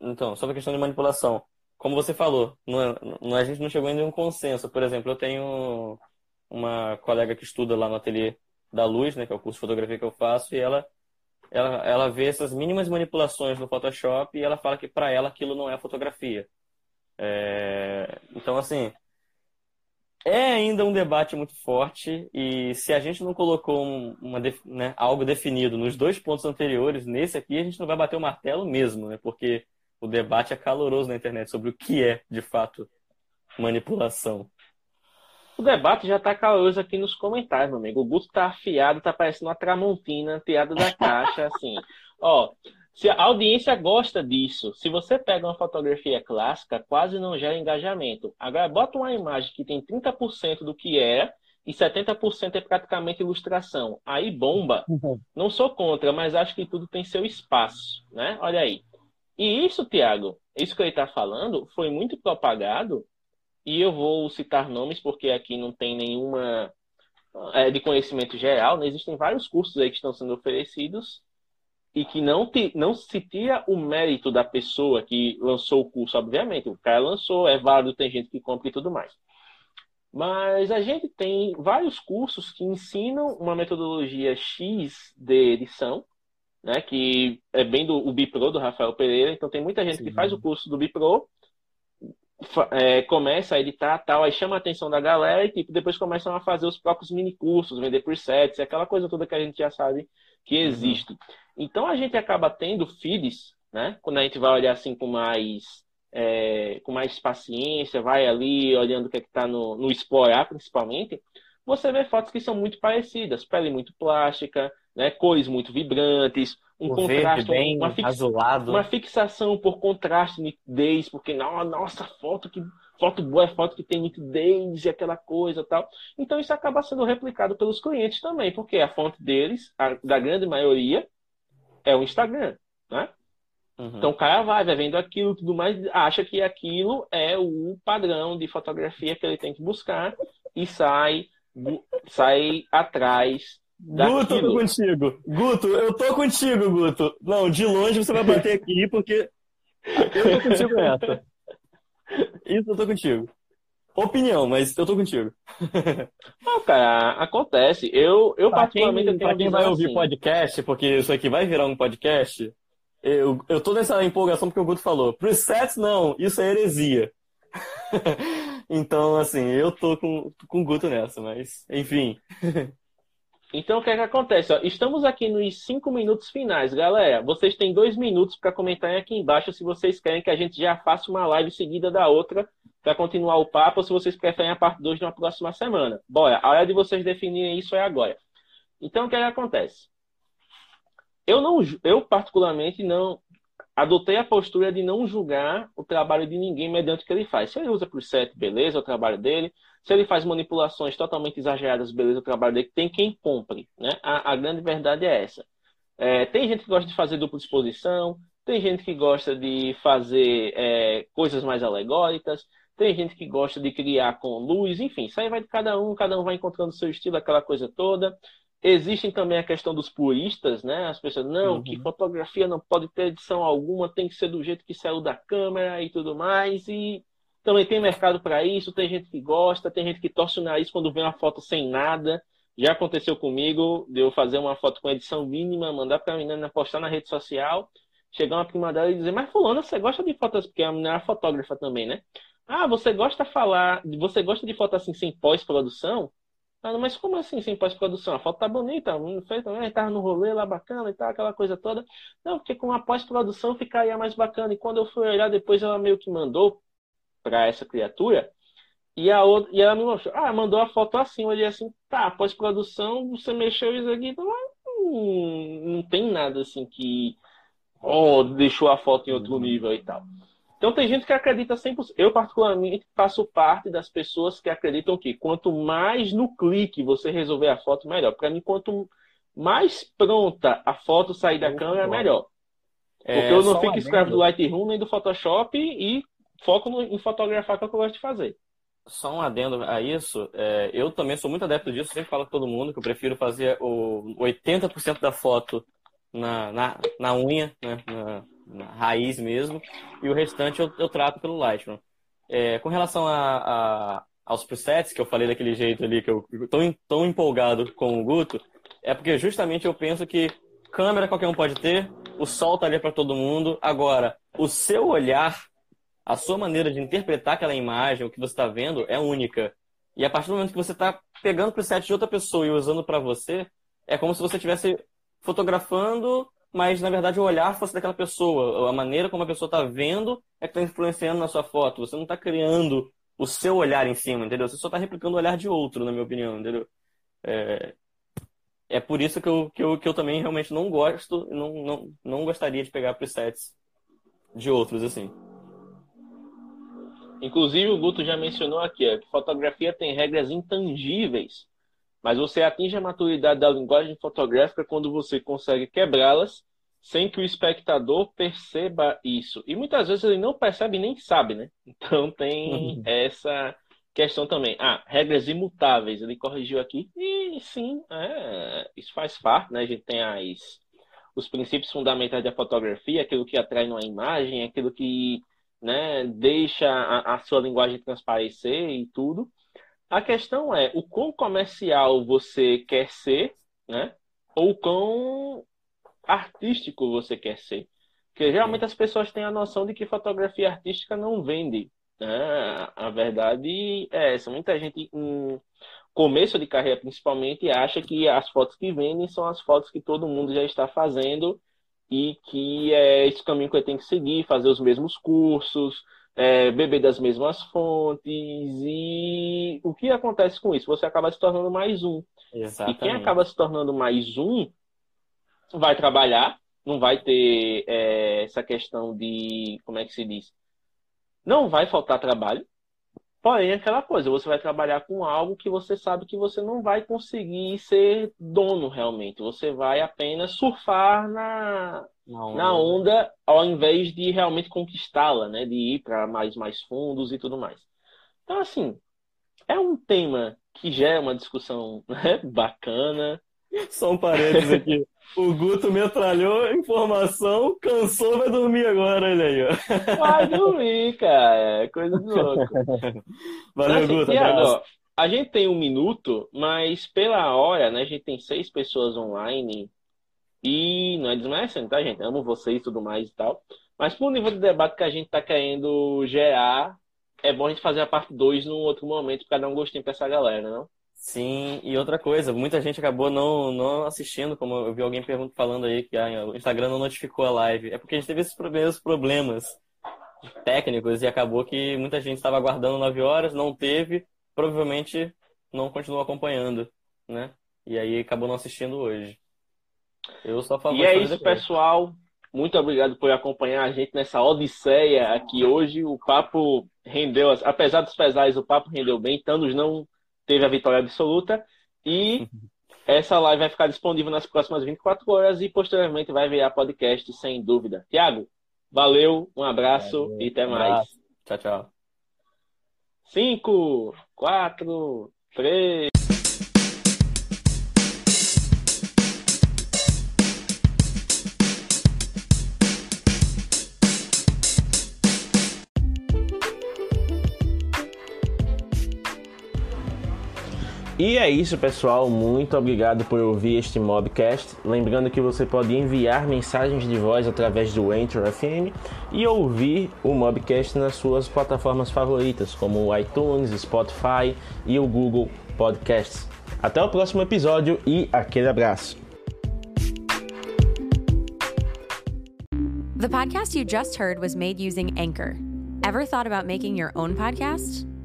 Então, sobre a questão de manipulação. Como você falou, não, é, não, a gente não chegou ainda em um consenso. Por exemplo, eu tenho uma colega que estuda lá no ateliê da luz, né, que é o curso de fotografia que eu faço, e ela, ela, ela vê essas mínimas manipulações no Photoshop e ela fala que para ela aquilo não é fotografia. É... Então, assim, é ainda um debate muito forte e se a gente não colocou uma, né, algo definido nos dois pontos anteriores, nesse aqui a gente não vai bater o martelo mesmo, né? Porque o debate é caloroso na internet sobre o que é, de fato, manipulação. O debate já está caloroso aqui nos comentários, meu amigo. O Guto tá afiado, tá parecendo uma tramontina tirada da caixa, assim. Ó, se a audiência gosta disso, se você pega uma fotografia clássica, quase não gera engajamento. Agora, bota uma imagem que tem 30% do que é e 70% é praticamente ilustração. Aí bomba. Não sou contra, mas acho que tudo tem seu espaço, né? Olha aí. E isso, Tiago, isso que ele está falando, foi muito propagado, e eu vou citar nomes porque aqui não tem nenhuma é, de conhecimento geral, né? existem vários cursos aí que estão sendo oferecidos e que não, te, não se tira o mérito da pessoa que lançou o curso, obviamente. O cara lançou, é válido, tem gente que compra e tudo mais. Mas a gente tem vários cursos que ensinam uma metodologia X de edição, né, que é bem do o Bipro do Rafael Pereira. Então tem muita gente Sim. que faz o curso do Bipro, é, começa a editar tal, aí chama a atenção da galera e tipo, depois começam a fazer os próprios mini cursos, vender por sets, aquela coisa toda que a gente já sabe que uhum. existe. Uhum. Então a gente acaba tendo feeds, né? Quando a gente vai olhar assim com mais é, com mais paciência, vai ali olhando o que é está no, no explorar principalmente, você vê fotos que são muito parecidas, pele muito plástica, né? cores muito vibrantes, um o contraste, bem uma, fix, azulado. uma fixação por contraste, nitidez, porque nossa, foto que foto boa é foto que tem nitidez e aquela coisa tal. Então isso acaba sendo replicado pelos clientes também, porque a fonte deles, a, da grande maioria, é o Instagram, né? Uhum. Então o cara vai, vai vendo aquilo tudo mais, acha que aquilo é o padrão de fotografia que ele tem que buscar e sai sai atrás. Guto, eu tô contigo. Guto, eu tô contigo, Guto. Não, de longe você vai bater aqui, porque eu tô contigo nessa. Isso eu tô contigo. Opinião, mas eu tô contigo. Não, cara, acontece. Eu, eu pra particularmente quem, pra quem vai ouvir assim. podcast, porque isso aqui vai virar um podcast, eu, eu tô nessa empolgação porque o Guto falou. Presets não, isso é heresia. então, assim, eu tô com, com o Guto nessa, mas, enfim. Então, o que é que acontece? Ó, estamos aqui nos cinco minutos finais. Galera, vocês têm dois minutos para comentar aqui embaixo se vocês querem que a gente já faça uma live seguida da outra para continuar o papo ou se vocês preferem a parte 2 na próxima semana. Bora, a hora de vocês definirem isso é agora. Então, o que, é que acontece? Eu, não, eu, particularmente, não adotei a postura de não julgar o trabalho de ninguém mediante o que ele faz. Se ele usa por set, beleza, é o trabalho dele. Se ele faz manipulações totalmente exageradas, beleza, o trabalho dele. Tem quem compre. Né? A, a grande verdade é essa. É, tem gente que gosta de fazer dupla exposição, tem gente que gosta de fazer é, coisas mais alegóricas, tem gente que gosta de criar com luz, enfim, isso aí vai de cada um, cada um vai encontrando o seu estilo, aquela coisa toda. Existem também a questão dos puristas, né? As pessoas, não, uhum. que fotografia não pode ter edição alguma, tem que ser do jeito que saiu da câmera e tudo mais. E também tem mercado para isso, tem gente que gosta, tem gente que torce o nariz quando vê uma foto sem nada. Já aconteceu comigo de eu fazer uma foto com edição mínima, mandar para a menina postar na rede social, chegar uma prima dela e dizer, mas fulano, você gosta de fotos, porque a menina era fotógrafa também, né? Ah, você gosta de falar, você gosta de foto assim sem pós-produção? Ah, mas como assim sem pós-produção? A foto tá bonita, feita, né? Tava no rolê lá bacana e tal, aquela coisa toda. Não, porque com a pós-produção ficaria mais bacana. E quando eu fui olhar depois, ela meio que mandou para essa criatura. E, a outra, e ela me mostrou, ah, mandou a foto assim, eu olhei assim, tá, pós-produção, você mexeu isso aqui, então, não, não tem nada assim que oh, deixou a foto em outro nível e tal. Então tem gente que acredita 100%. Eu, particularmente, faço parte das pessoas que acreditam que quanto mais no clique você resolver a foto, melhor. Para mim, quanto mais pronta a foto sair da câmera, melhor. É, Porque eu não fico escravo do Lightroom nem do Photoshop e foco no, em fotografar, que é o que eu gosto de fazer. Só um adendo a isso, é, eu também sou muito adepto disso, sempre falo com todo mundo que eu prefiro fazer o 80% da foto na, na, na unha, né, na, na raiz mesmo, e o restante eu, eu trato pelo Lightroom. É, com relação a, a, aos presets, que eu falei daquele jeito ali, que eu tô tão empolgado com o Guto, é porque justamente eu penso que câmera qualquer um pode ter, o sol tá ali para todo mundo. Agora, o seu olhar, a sua maneira de interpretar aquela imagem, o que você está vendo, é única. E a partir do momento que você está pegando o preset de outra pessoa e usando para você, é como se você estivesse fotografando mas na verdade o olhar fosse daquela pessoa. A maneira como a pessoa está vendo é que está influenciando na sua foto. Você não está criando o seu olhar em cima, entendeu? Você só está replicando o olhar de outro, na minha opinião, entendeu? É, é por isso que eu, que, eu, que eu também realmente não gosto, não, não, não gostaria de pegar presets de outros, assim. Inclusive, o Guto já mencionou aqui ó, que fotografia tem regras intangíveis mas você atinge a maturidade da linguagem fotográfica quando você consegue quebrá-las sem que o espectador perceba isso. E muitas vezes ele não percebe nem sabe, né? Então tem uhum. essa questão também. Ah, regras imutáveis. Ele corrigiu aqui. E sim, é, isso faz parte, né? A gente tem as, os princípios fundamentais da fotografia, aquilo que atrai numa imagem, aquilo que né, deixa a, a sua linguagem transparecer e tudo. A questão é o quão comercial você quer ser, né? Ou quão artístico você quer ser. Porque geralmente as pessoas têm a noção de que fotografia artística não vende. Né? A verdade é essa. Muita gente, em começo de carreira principalmente, acha que as fotos que vendem são as fotos que todo mundo já está fazendo e que é esse caminho que eu tenho que seguir, fazer os mesmos cursos, é, beber das mesmas fontes e o que acontece com isso? Você acaba se tornando mais um. Exatamente. E quem acaba se tornando mais um vai trabalhar, não vai ter é, essa questão de como é que se diz? Não vai faltar trabalho, Porém, aquela coisa, você vai trabalhar com algo que você sabe que você não vai conseguir ser dono realmente. Você vai apenas surfar na, na onda, na onda ao invés de realmente conquistá-la, né? De ir para mais, mais fundos e tudo mais. Então, assim, é um tema que já é uma discussão né, bacana. Só um parênteses aqui. O Guto metralhou informação, cansou, vai dormir agora, olha aí, ó. Vai dormir, cara. É coisa de louco. Valeu, assim, Guto. A gente tem um minuto, mas pela hora, né? A gente tem seis pessoas online. E não é desmerecendo, tá, gente? Amo vocês e tudo mais e tal. Mas por nível de debate que a gente tá querendo gerar, é bom a gente fazer a parte 2 num outro momento para dar um gostinho pra essa galera, não? Sim, e outra coisa, muita gente acabou não, não assistindo, como eu vi alguém perguntando falando aí que ah, o Instagram não notificou a live. É porque a gente teve esses primeiros problemas técnicos e acabou que muita gente estava aguardando 9 horas, não teve, provavelmente não continuou acompanhando, né? E aí acabou não assistindo hoje. Eu só falo E é isso, depois. pessoal. Muito obrigado por acompanhar a gente nessa odisseia aqui hoje. O papo rendeu, apesar dos pesares, o papo rendeu bem. Thanos não teve a vitória absoluta. E essa live vai ficar disponível nas próximas 24 horas e posteriormente vai virar podcast, sem dúvida. Tiago, valeu, um abraço valeu, e até mais. Tchau, tchau. 5, 4, 3. E é isso, pessoal. Muito obrigado por ouvir este Mobcast. Lembrando que você pode enviar mensagens de voz através do Anchor FM e ouvir o Mobcast nas suas plataformas favoritas, como o iTunes, Spotify e o Google Podcasts. Até o próximo episódio e aquele abraço. The podcast you just heard was made using Anchor. Ever thought about making your own podcast?